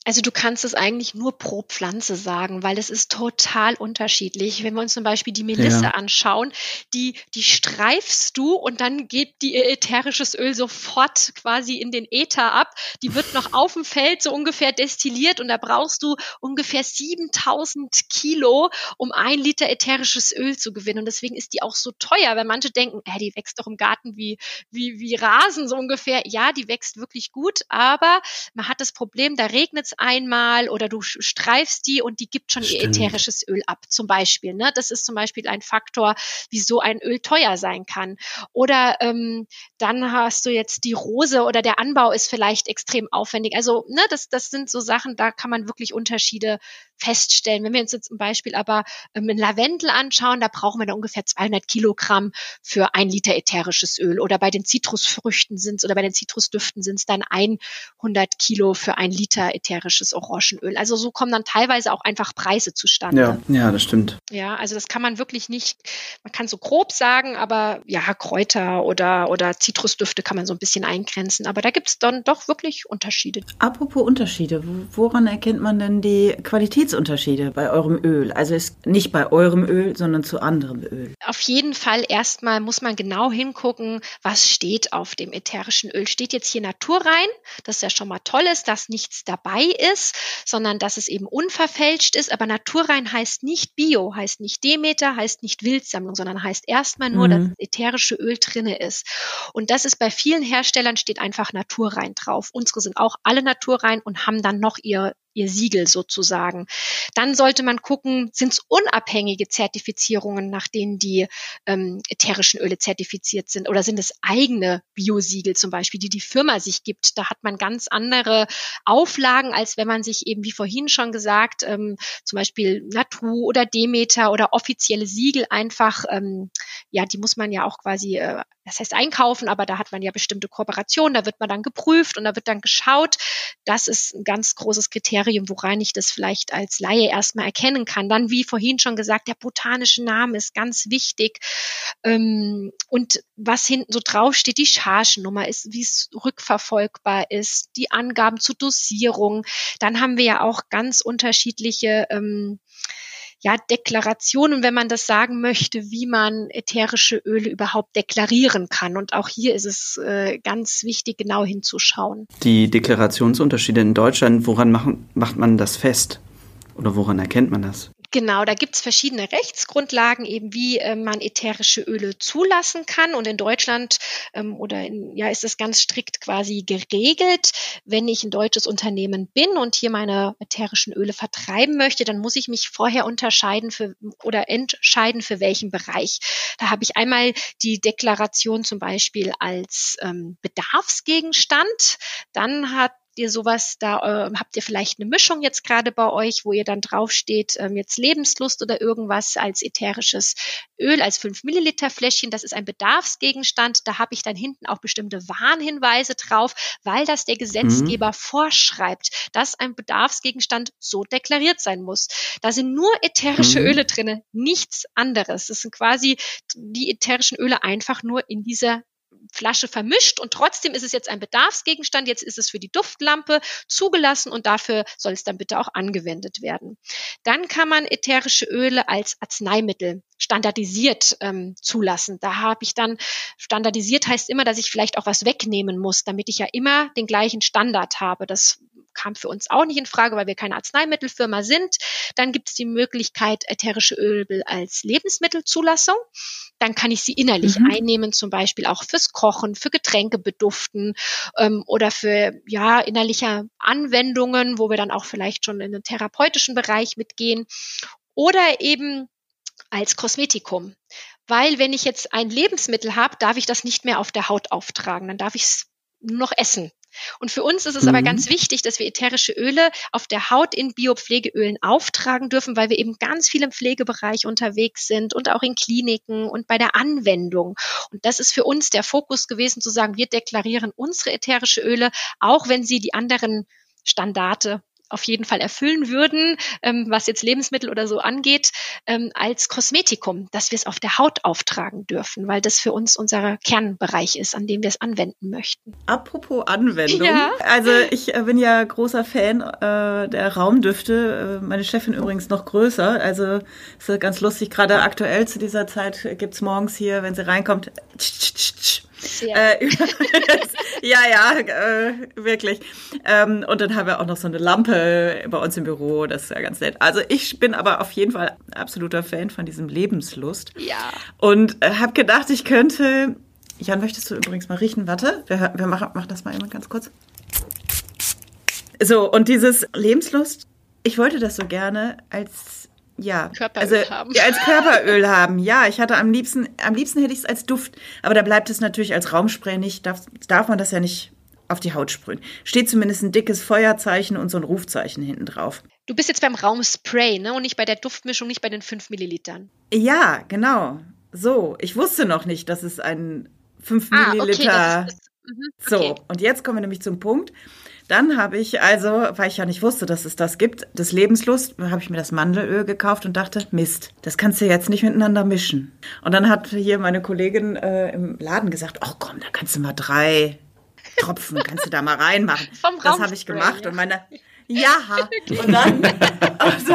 Speaker 4: Also du kannst es eigentlich nur pro Pflanze sagen, weil es ist total unterschiedlich. Wenn wir uns zum Beispiel die Melisse ja. anschauen, die, die streifst du und dann gibt die ihr ätherisches Öl sofort quasi in den Äther ab. Die wird noch auf dem Feld so ungefähr destilliert und da brauchst du ungefähr 7000 Kilo, um ein Liter ätherisches Öl zu gewinnen. Und deswegen ist die auch so teuer, weil manche denken, äh, die wächst doch im Garten wie, wie, wie Rasen so ungefähr. Ja, die wächst wirklich gut, aber man hat das Problem, da regnet einmal oder du streifst die und die gibt schon Stimmt. ihr ätherisches Öl ab, zum Beispiel. Ne? Das ist zum Beispiel ein Faktor, wieso ein Öl teuer sein kann. Oder ähm, dann hast du jetzt die Rose oder der Anbau ist vielleicht extrem aufwendig. Also ne, das, das sind so Sachen, da kann man wirklich Unterschiede feststellen. Wenn wir uns jetzt zum Beispiel aber ähm, ein Lavendel anschauen, da brauchen wir da ungefähr 200 Kilogramm für ein Liter ätherisches Öl. Oder bei den Zitrusfrüchten sind es oder bei den Zitrusdüften sind es dann 100 Kilo für ein Liter ätherisches Orangenöl. Also so kommen dann teilweise auch einfach Preise zustande.
Speaker 3: Ja, ja, das stimmt.
Speaker 4: Ja, also das kann man wirklich nicht, man kann so grob sagen, aber ja, Kräuter oder, oder Zitrusdüfte kann man so ein bisschen eingrenzen. Aber da gibt es dann doch wirklich Unterschiede.
Speaker 2: Apropos Unterschiede, woran erkennt man denn die Qualität Qualitätsunterschiede bei eurem Öl? Also ist nicht bei eurem Öl, sondern zu anderem Öl.
Speaker 4: Auf jeden Fall erstmal muss man genau hingucken, was steht auf dem ätherischen Öl. Steht jetzt hier Natur rein, das ja schon mal toll ist, dass nichts dabei ist, sondern dass es eben unverfälscht ist. Aber naturrein heißt nicht Bio, heißt nicht Demeter, heißt nicht Wildsammlung, sondern heißt erstmal nur, mhm. dass das ätherische Öl drinne ist. Und das ist bei vielen Herstellern steht einfach naturrein drauf. Unsere sind auch alle naturrein und haben dann noch ihr ihr Siegel sozusagen. Dann sollte man gucken, sind es unabhängige Zertifizierungen, nach denen die ähm, ätherischen Öle zertifiziert sind, oder sind es eigene Biosiegel zum Beispiel, die die Firma sich gibt. Da hat man ganz andere Auflagen, als wenn man sich eben, wie vorhin schon gesagt, ähm, zum Beispiel Natu oder Demeter oder offizielle Siegel einfach, ähm, ja, die muss man ja auch quasi äh, das heißt einkaufen, aber da hat man ja bestimmte Kooperationen, da wird man dann geprüft und da wird dann geschaut. Das ist ein ganz großes Kriterium, woran ich das vielleicht als Laie erstmal erkennen kann. Dann, wie vorhin schon gesagt, der botanische Name ist ganz wichtig. Ähm, und was hinten so draufsteht, die Chargennummer ist, wie es rückverfolgbar ist, die Angaben zur Dosierung. Dann haben wir ja auch ganz unterschiedliche ähm, ja, Deklarationen, wenn man das sagen möchte, wie man ätherische Öle überhaupt deklarieren kann. Und auch hier ist es äh, ganz wichtig, genau hinzuschauen.
Speaker 3: Die Deklarationsunterschiede in Deutschland, woran machen, macht man das fest? Oder woran erkennt man das?
Speaker 4: Genau, da gibt's verschiedene Rechtsgrundlagen, eben wie äh, man ätherische Öle zulassen kann. Und in Deutschland ähm, oder in, ja ist es ganz strikt quasi geregelt. Wenn ich ein deutsches Unternehmen bin und hier meine ätherischen Öle vertreiben möchte, dann muss ich mich vorher unterscheiden für oder entscheiden für welchen Bereich. Da habe ich einmal die Deklaration zum Beispiel als ähm, Bedarfsgegenstand. Dann hat ihr sowas, da äh, habt ihr vielleicht eine Mischung jetzt gerade bei euch, wo ihr dann draufsteht, ähm, jetzt Lebenslust oder irgendwas als ätherisches Öl, als 5 Milliliter Fläschchen. Das ist ein Bedarfsgegenstand. Da habe ich dann hinten auch bestimmte Warnhinweise drauf, weil das der Gesetzgeber mhm. vorschreibt, dass ein Bedarfsgegenstand so deklariert sein muss. Da sind nur ätherische mhm. Öle drinne, nichts anderes. Das sind quasi die ätherischen Öle einfach nur in dieser Flasche vermischt und trotzdem ist es jetzt ein Bedarfsgegenstand. Jetzt ist es für die Duftlampe zugelassen und dafür soll es dann bitte auch angewendet werden. Dann kann man ätherische Öle als Arzneimittel standardisiert ähm, zulassen. Da habe ich dann standardisiert heißt immer, dass ich vielleicht auch was wegnehmen muss, damit ich ja immer den gleichen Standard habe. Das kam für uns auch nicht in Frage, weil wir keine Arzneimittelfirma sind. Dann gibt es die Möglichkeit ätherische Öle als Lebensmittelzulassung. Dann kann ich sie innerlich mhm. einnehmen, zum Beispiel auch fürs Kochen, für Getränke beduften ähm, oder für ja innerliche Anwendungen, wo wir dann auch vielleicht schon in den therapeutischen Bereich mitgehen. Oder eben als Kosmetikum. Weil wenn ich jetzt ein Lebensmittel habe, darf ich das nicht mehr auf der Haut auftragen. Dann darf ich es nur noch essen. Und für uns ist es mhm. aber ganz wichtig, dass wir ätherische Öle auf der Haut in Biopflegeölen auftragen dürfen, weil wir eben ganz viel im Pflegebereich unterwegs sind und auch in Kliniken und bei der Anwendung. Und das ist für uns der Fokus gewesen, zu sagen, wir deklarieren unsere ätherische Öle, auch wenn sie die anderen Standarte auf jeden Fall erfüllen würden, ähm, was jetzt Lebensmittel oder so angeht, ähm, als Kosmetikum, dass wir es auf der Haut auftragen dürfen, weil das für uns unser Kernbereich ist, an dem wir es anwenden möchten.
Speaker 2: Apropos Anwendung, ja. also ich äh, bin ja großer Fan äh, der Raumdüfte, äh, meine Chefin übrigens noch größer, also ist ganz lustig, gerade aktuell zu dieser Zeit gibt's morgens hier, wenn sie reinkommt, tsch, tsch, tsch, äh, ja, ja, äh, wirklich. Ähm, und dann haben wir auch noch so eine Lampe bei uns im Büro, das ist ja ganz nett. Also ich bin aber auf jeden Fall absoluter Fan von diesem Lebenslust.
Speaker 4: Ja.
Speaker 2: Und äh, habe gedacht, ich könnte. Jan, möchtest du übrigens mal riechen? Warte, wir, wir machen, machen das mal immer ganz kurz. So, und dieses Lebenslust, ich wollte das so gerne als ja,
Speaker 4: Körperöl
Speaker 2: also,
Speaker 4: haben.
Speaker 2: Ja, als Körperöl haben. Ja, ich hatte am liebsten, am liebsten hätte ich es als Duft, aber da bleibt es natürlich als Raumspray nicht, darf, darf man das ja nicht auf die Haut sprühen. Steht zumindest ein dickes Feuerzeichen und so ein Rufzeichen hinten drauf.
Speaker 4: Du bist jetzt beim Raumspray, ne? Und nicht bei der Duftmischung, nicht bei den 5 Millilitern.
Speaker 2: Ja, genau. So, ich wusste noch nicht, dass es ein 5 ah, Milliliter. Okay, das ist, das, mhm, okay. So, und jetzt kommen wir nämlich zum Punkt. Dann habe ich also, weil ich ja nicht wusste, dass es das gibt, das Lebenslust, habe ich mir das Mandelöl gekauft und dachte, Mist, das kannst du jetzt nicht miteinander mischen. Und dann hat hier meine Kollegin äh, im Laden gesagt, ach komm, da kannst du mal drei Tropfen, kannst du da mal reinmachen. das habe ich gemacht ja. und meine ja, und dann, also,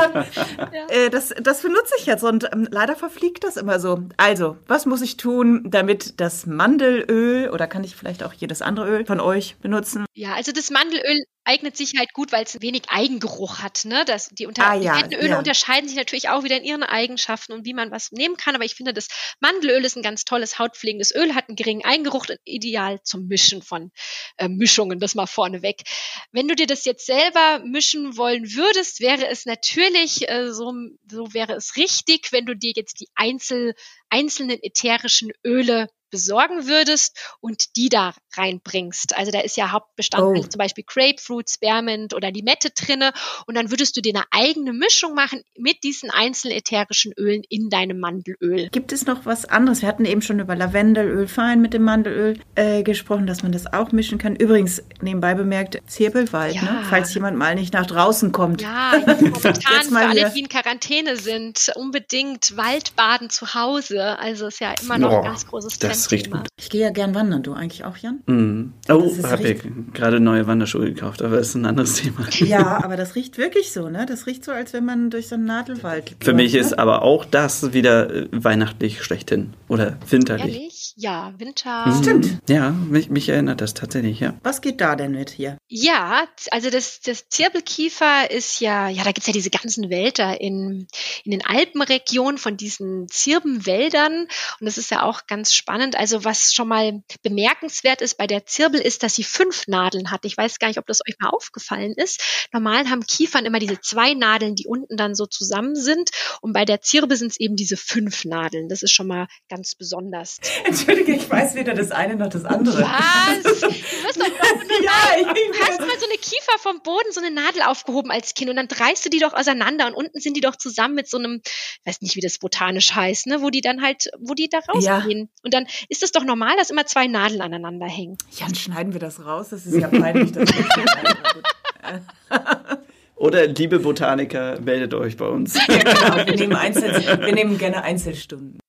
Speaker 2: äh, das, das benutze ich jetzt und ähm, leider verfliegt das immer so. Also, was muss ich tun, damit das Mandelöl oder kann ich vielleicht auch jedes andere Öl von euch benutzen?
Speaker 4: Ja, also das Mandelöl eignet sich halt gut, weil es wenig Eigengeruch hat. Ne? Das, die unter ah, ja, die Öle ja. unterscheiden sich natürlich auch wieder in ihren Eigenschaften und wie man was nehmen kann. Aber ich finde, das Mandelöl ist ein ganz tolles hautpflegendes Öl, hat einen geringen Eigengeruch, ideal zum Mischen von äh, Mischungen, das mal vorneweg. Wenn du dir das jetzt selber mischen wollen würdest, wäre es natürlich äh, so, so wäre es richtig, wenn du dir jetzt die Einzel, einzelnen ätherischen Öle besorgen würdest und die da reinbringst. Also da ist ja Hauptbestandteil oh. zum Beispiel Grapefruit, Spearmint oder Limette drinne und dann würdest du dir eine eigene Mischung machen mit diesen einzelnen ätherischen Ölen in deinem Mandelöl.
Speaker 2: Gibt es noch was anderes? Wir hatten eben schon über Lavendelöl fein mit dem Mandelöl äh, gesprochen, dass man das auch mischen kann. Übrigens, nebenbei bemerkt, Zirbelwald, ja. ne? falls jemand mal nicht nach draußen kommt.
Speaker 4: Ja, momentan für alle, die in Quarantäne sind, unbedingt Waldbaden zu Hause. Also ist ja immer noch oh, ein ganz großes
Speaker 3: Das riecht gut.
Speaker 2: Ich gehe ja gern wandern, du eigentlich auch, Jan?
Speaker 3: Mm. Oh, habe ich gerade neue Wanderschuhe gekauft, aber das ist ein anderes Thema.
Speaker 2: Ja, aber das riecht wirklich so, ne? Das riecht so, als wenn man durch so einen Nadelwald
Speaker 3: geht. Für mich ne? ist aber auch das wieder äh, weihnachtlich schlechthin oder winterlich.
Speaker 4: Ehrlich? Ja, Winter.
Speaker 2: Mhm. Stimmt.
Speaker 3: Ja, mich, mich, erinnert das tatsächlich, ja.
Speaker 2: Was geht da denn mit hier?
Speaker 4: Ja, also das, das Zirbelkiefer ist ja, ja, da gibt es ja diese ganzen Wälder in, in den Alpenregionen von diesen Zirbenwäldern. Und das ist ja auch ganz spannend. Also was schon mal bemerkenswert ist bei der Zirbel ist, dass sie fünf Nadeln hat. Ich weiß gar nicht, ob das euch mal aufgefallen ist. Normal haben Kiefern immer diese zwei Nadeln, die unten dann so zusammen sind. Und bei der Zirbel sind es eben diese fünf Nadeln. Das ist schon mal ganz besonders.
Speaker 2: Entschuldige, ich weiß weder das eine noch das andere.
Speaker 4: Was? Du wirst doch ja, ich hast mal so eine Kiefer vom Boden, so eine Nadel aufgehoben als Kind und dann dreist du die doch auseinander und unten sind die doch zusammen mit so einem, ich weiß nicht, wie das botanisch heißt, ne, wo die dann halt, wo die da rausgehen. Ja. Und dann ist es doch normal, dass immer zwei Nadeln aneinander hängen.
Speaker 2: Jan, schneiden wir das raus? Das ist ja peinlich. Das
Speaker 3: Oder liebe Botaniker, meldet euch bei uns.
Speaker 2: Ja, genau. wir, nehmen Einzel wir nehmen gerne Einzelstunden.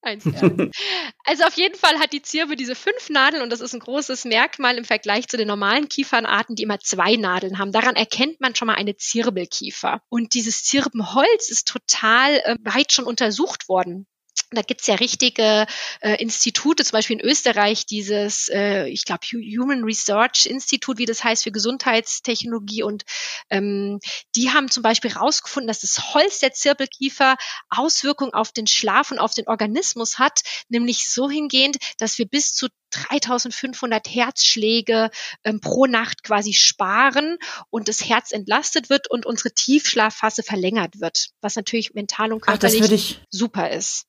Speaker 4: Also auf jeden Fall hat die Zirbe diese fünf Nadeln und das ist ein großes Merkmal im Vergleich zu den normalen Kiefernarten, die immer zwei Nadeln haben. Daran erkennt man schon mal eine Zirbelkiefer. Und dieses Zirbenholz ist total äh, weit schon untersucht worden. Da gibt's ja richtige äh, Institute, zum Beispiel in Österreich dieses, äh, ich glaube, Human Research Institute, wie das heißt, für Gesundheitstechnologie. Und ähm, die haben zum Beispiel herausgefunden, dass das Holz der Zirbelkiefer Auswirkungen auf den Schlaf und auf den Organismus hat, nämlich so hingehend, dass wir bis zu 3500 Herzschläge ähm, pro Nacht quasi sparen und das Herz entlastet wird und unsere Tiefschlafphase verlängert wird, was natürlich mental und körperlich
Speaker 2: Ach,
Speaker 4: super ist.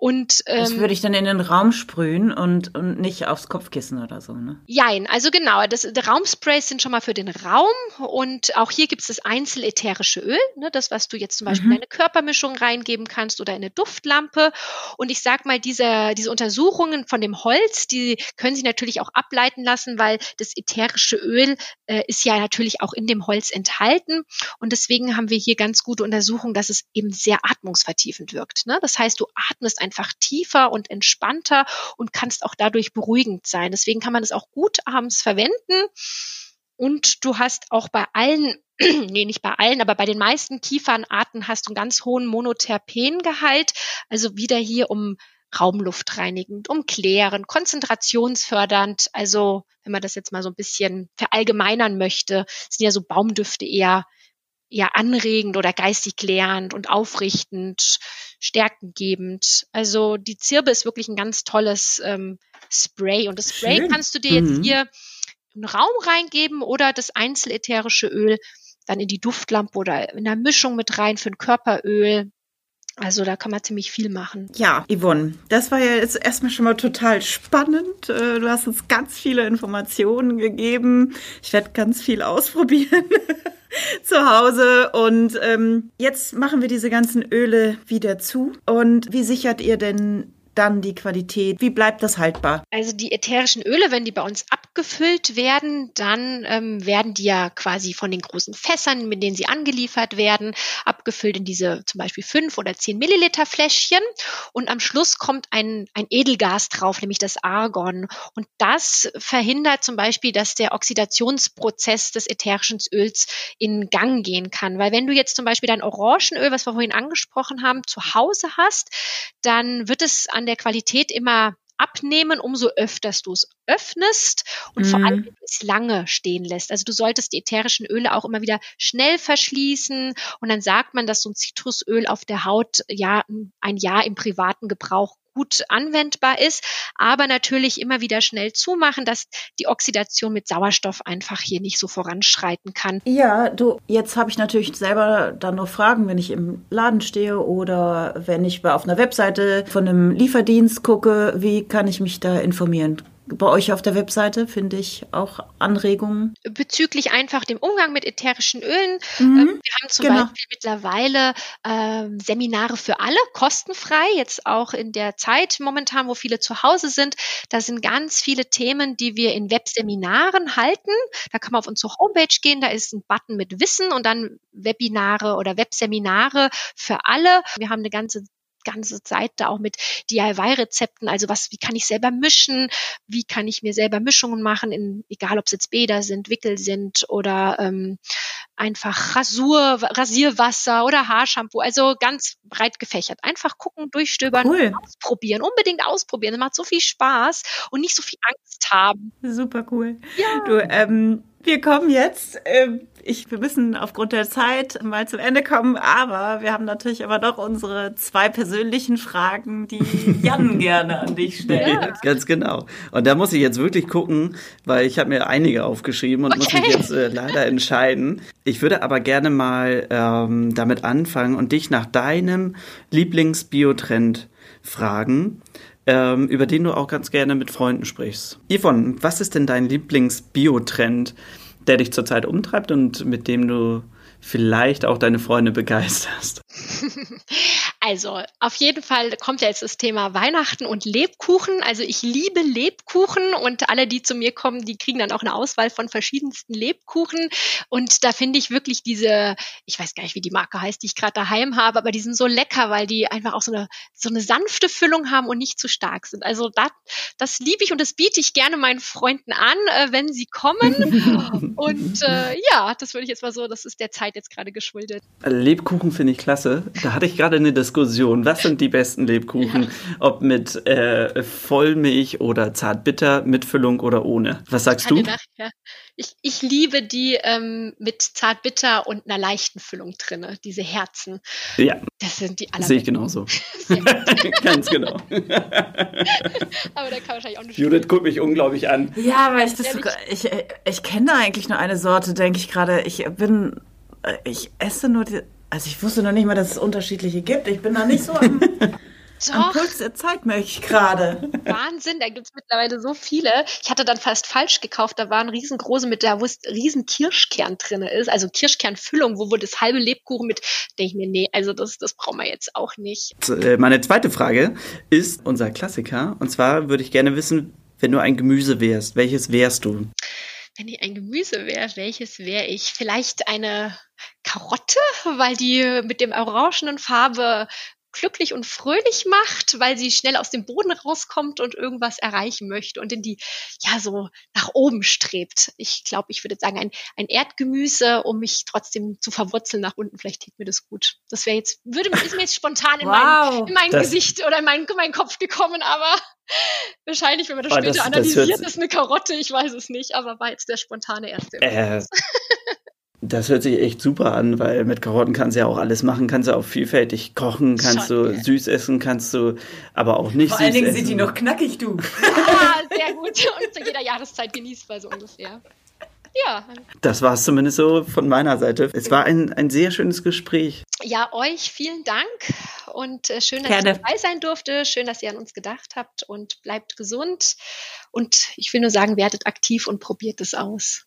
Speaker 4: Und,
Speaker 2: ähm, das würde ich dann in den Raum sprühen und, und nicht aufs Kopfkissen oder so, ne?
Speaker 4: Jein, also genau. Das, die Raumsprays sind schon mal für den Raum und auch hier gibt es das einzelätherische Öl, ne, das, was du jetzt zum Beispiel mhm. in eine Körpermischung reingeben kannst oder in eine Duftlampe. Und ich sag mal, diese, diese Untersuchungen von dem Holz, die können sich natürlich auch ableiten lassen, weil das ätherische Öl äh, ist ja natürlich auch in dem Holz enthalten. Und deswegen haben wir hier ganz gute Untersuchungen, dass es eben sehr atmungsvertiefend wirkt. Ne? Das heißt, du atmest einfach tiefer und entspannter und kannst auch dadurch beruhigend sein. Deswegen kann man es auch gut abends verwenden. Und du hast auch bei allen, nee, nicht bei allen, aber bei den meisten Kiefernarten hast du einen ganz hohen Monoterpengehalt. Also wieder hier um raumluftreinigend, um klärend, konzentrationsfördernd. Also wenn man das jetzt mal so ein bisschen verallgemeinern möchte, sind ja so Baumdüfte eher ja anregend oder geistig klärend und aufrichtend, stärkengebend. Also die Zirbe ist wirklich ein ganz tolles ähm, Spray und das Spray Schön. kannst du dir jetzt mhm. hier in den Raum reingeben oder das einzelätherische Öl dann in die Duftlampe oder in der Mischung mit rein für ein Körperöl. Also da kann man ziemlich viel machen.
Speaker 2: Ja, Yvonne, das war ja jetzt erstmal schon mal total spannend. Äh, du hast uns ganz viele Informationen gegeben. Ich werde ganz viel ausprobieren. zu Hause. Und ähm, jetzt machen wir diese ganzen Öle wieder zu. Und wie sichert ihr denn dann die Qualität? Wie bleibt das haltbar?
Speaker 4: Also die ätherischen Öle, wenn die bei uns abgefüllt werden, dann ähm, werden die ja quasi von den großen Fässern, mit denen sie angeliefert werden, abgefüllt in diese zum Beispiel fünf oder zehn Milliliter Fläschchen. Und am Schluss kommt ein, ein Edelgas drauf, nämlich das Argon. Und das verhindert zum Beispiel, dass der Oxidationsprozess des ätherischen Öls in Gang gehen kann. Weil wenn du jetzt zum Beispiel dein Orangenöl, was wir vorhin angesprochen haben, zu Hause hast, dann wird es an der Qualität immer abnehmen, umso öfters du es öffnest und mhm. vor allem wenn du es lange stehen lässt. Also du solltest die ätherischen Öle auch immer wieder schnell verschließen und dann sagt man, dass so ein Zitrusöl auf der Haut ja ein Jahr im privaten Gebrauch gut anwendbar ist, aber natürlich immer wieder schnell zumachen, dass die Oxidation mit Sauerstoff einfach hier nicht so voranschreiten kann.
Speaker 2: Ja, du, jetzt habe ich natürlich selber dann noch Fragen, wenn ich im Laden stehe oder wenn ich auf einer Webseite von einem Lieferdienst gucke, wie kann ich mich da informieren? Bei euch auf der Webseite finde ich auch Anregungen.
Speaker 4: Bezüglich einfach dem Umgang mit ätherischen Ölen. Mhm, ähm, wir haben zum genau. Beispiel mittlerweile äh, Seminare für alle, kostenfrei, jetzt auch in der Zeit momentan, wo viele zu Hause sind. Da sind ganz viele Themen, die wir in Webseminaren halten. Da kann man auf unsere Homepage gehen, da ist ein Button mit Wissen und dann Webinare oder Webseminare für alle. Wir haben eine ganze ganze Zeit da auch mit DIY-Rezepten. Also was, wie kann ich selber mischen? Wie kann ich mir selber Mischungen machen? In, egal ob es jetzt Bäder sind, Wickel sind oder ähm, einfach Rasur, Rasierwasser oder Haarshampoo. Also ganz breit gefächert. Einfach gucken, durchstöbern, cool. ausprobieren. Unbedingt ausprobieren. Das macht so viel Spaß und nicht so viel Angst haben.
Speaker 2: Super cool. Ja. Du, ähm, wir kommen jetzt. Äh, ich, wir müssen aufgrund der Zeit mal zum Ende kommen, aber wir haben natürlich aber doch unsere zwei persönlichen Fragen, die Jan gerne an dich stellt. Ja.
Speaker 3: Ganz genau. Und da muss ich jetzt wirklich gucken, weil ich habe mir einige aufgeschrieben und okay. muss mich jetzt äh, leider entscheiden. Ich würde aber gerne mal ähm, damit anfangen und dich nach deinem Lieblingsbiotrend fragen ähm, über den du auch ganz gerne mit Freunden sprichst. Yvonne, was ist denn dein Lieblingsbiotrend, der dich zurzeit umtreibt und mit dem du vielleicht auch deine Freunde begeisterst?
Speaker 4: Also, auf jeden Fall kommt ja jetzt das Thema Weihnachten und Lebkuchen. Also, ich liebe Lebkuchen und alle, die zu mir kommen, die kriegen dann auch eine Auswahl von verschiedensten Lebkuchen. Und da finde ich wirklich diese, ich weiß gar nicht, wie die Marke heißt, die ich gerade daheim habe, aber die sind so lecker, weil die einfach auch so eine, so eine sanfte Füllung haben und nicht zu stark sind. Also, das, das liebe ich und das biete ich gerne meinen Freunden an, äh, wenn sie kommen. und äh, ja, das würde ich jetzt mal so, das ist der Zeit jetzt gerade geschuldet.
Speaker 3: Lebkuchen finde ich klasse. Da hatte ich gerade eine Diskussion. Was sind die besten Lebkuchen? Ja. Ob mit äh, Vollmilch oder Zartbitter, mit Füllung oder ohne? Was sagst du? Nach, ja.
Speaker 4: ich, ich liebe die ähm, mit Zartbitter und einer leichten Füllung drin, diese Herzen.
Speaker 3: Ja.
Speaker 4: Das sind die allerbesten.
Speaker 3: Sehe ich genauso. Ganz genau. aber da kann wahrscheinlich auch nicht. Judith guckt mich unglaublich an.
Speaker 2: Ja, weil ich das, ich, ich kenne da eigentlich nur eine Sorte, denke ich gerade. Ich bin, ich esse nur die, also ich wusste noch nicht mal, dass es unterschiedliche gibt. Ich bin da nicht so am. Am Puls der Zeit merke ich gerade.
Speaker 4: Wahnsinn, da gibt es mittlerweile so viele. Ich hatte dann fast falsch gekauft. Da waren riesengroße mit da, wo es riesen Kirschkern drin ist. Also Kirschkernfüllung, wo, wo das halbe Lebkuchen mit, denke ich mir, nee, also das, das brauchen wir jetzt auch nicht.
Speaker 3: Äh, meine zweite Frage ist unser Klassiker. Und zwar würde ich gerne wissen, wenn du ein Gemüse wärst, welches wärst du?
Speaker 4: Wenn ich ein Gemüse wäre, welches wäre ich? Vielleicht eine Karotte, weil die mit dem orangenen Farbe glücklich und fröhlich macht, weil sie schnell aus dem Boden rauskommt und irgendwas erreichen möchte und in die, ja, so nach oben strebt. Ich glaube, ich würde sagen, ein, ein Erdgemüse, um mich trotzdem zu verwurzeln nach unten. Vielleicht tut mir das gut. Das wäre jetzt, würde, ist mir jetzt spontan in wow, mein, in mein Gesicht oder in mein, in meinen Kopf gekommen, aber wahrscheinlich, wenn man das oh, später das, analysiert, das ist eine Karotte, ich weiß es nicht, aber war jetzt der spontane erste.
Speaker 3: Äh, Das hört sich echt super an, weil mit Karotten kannst du ja auch alles machen, kannst du auch vielfältig kochen, kannst Schon, du ja. süß essen, kannst du aber auch nicht
Speaker 2: Vor
Speaker 3: süß
Speaker 2: allen Dingen
Speaker 3: essen.
Speaker 2: sind die noch knackig, du.
Speaker 4: Ah, sehr gut. Und zu jeder Jahreszeit genießbar so ungefähr. Ja.
Speaker 3: Das war es zumindest so von meiner Seite. Es war ein, ein sehr schönes Gespräch.
Speaker 4: Ja, euch vielen Dank und äh, schön, dass Gerne. ich dabei sein durfte. Schön, dass ihr an uns gedacht habt und bleibt gesund. Und ich will nur sagen, werdet aktiv und probiert es aus.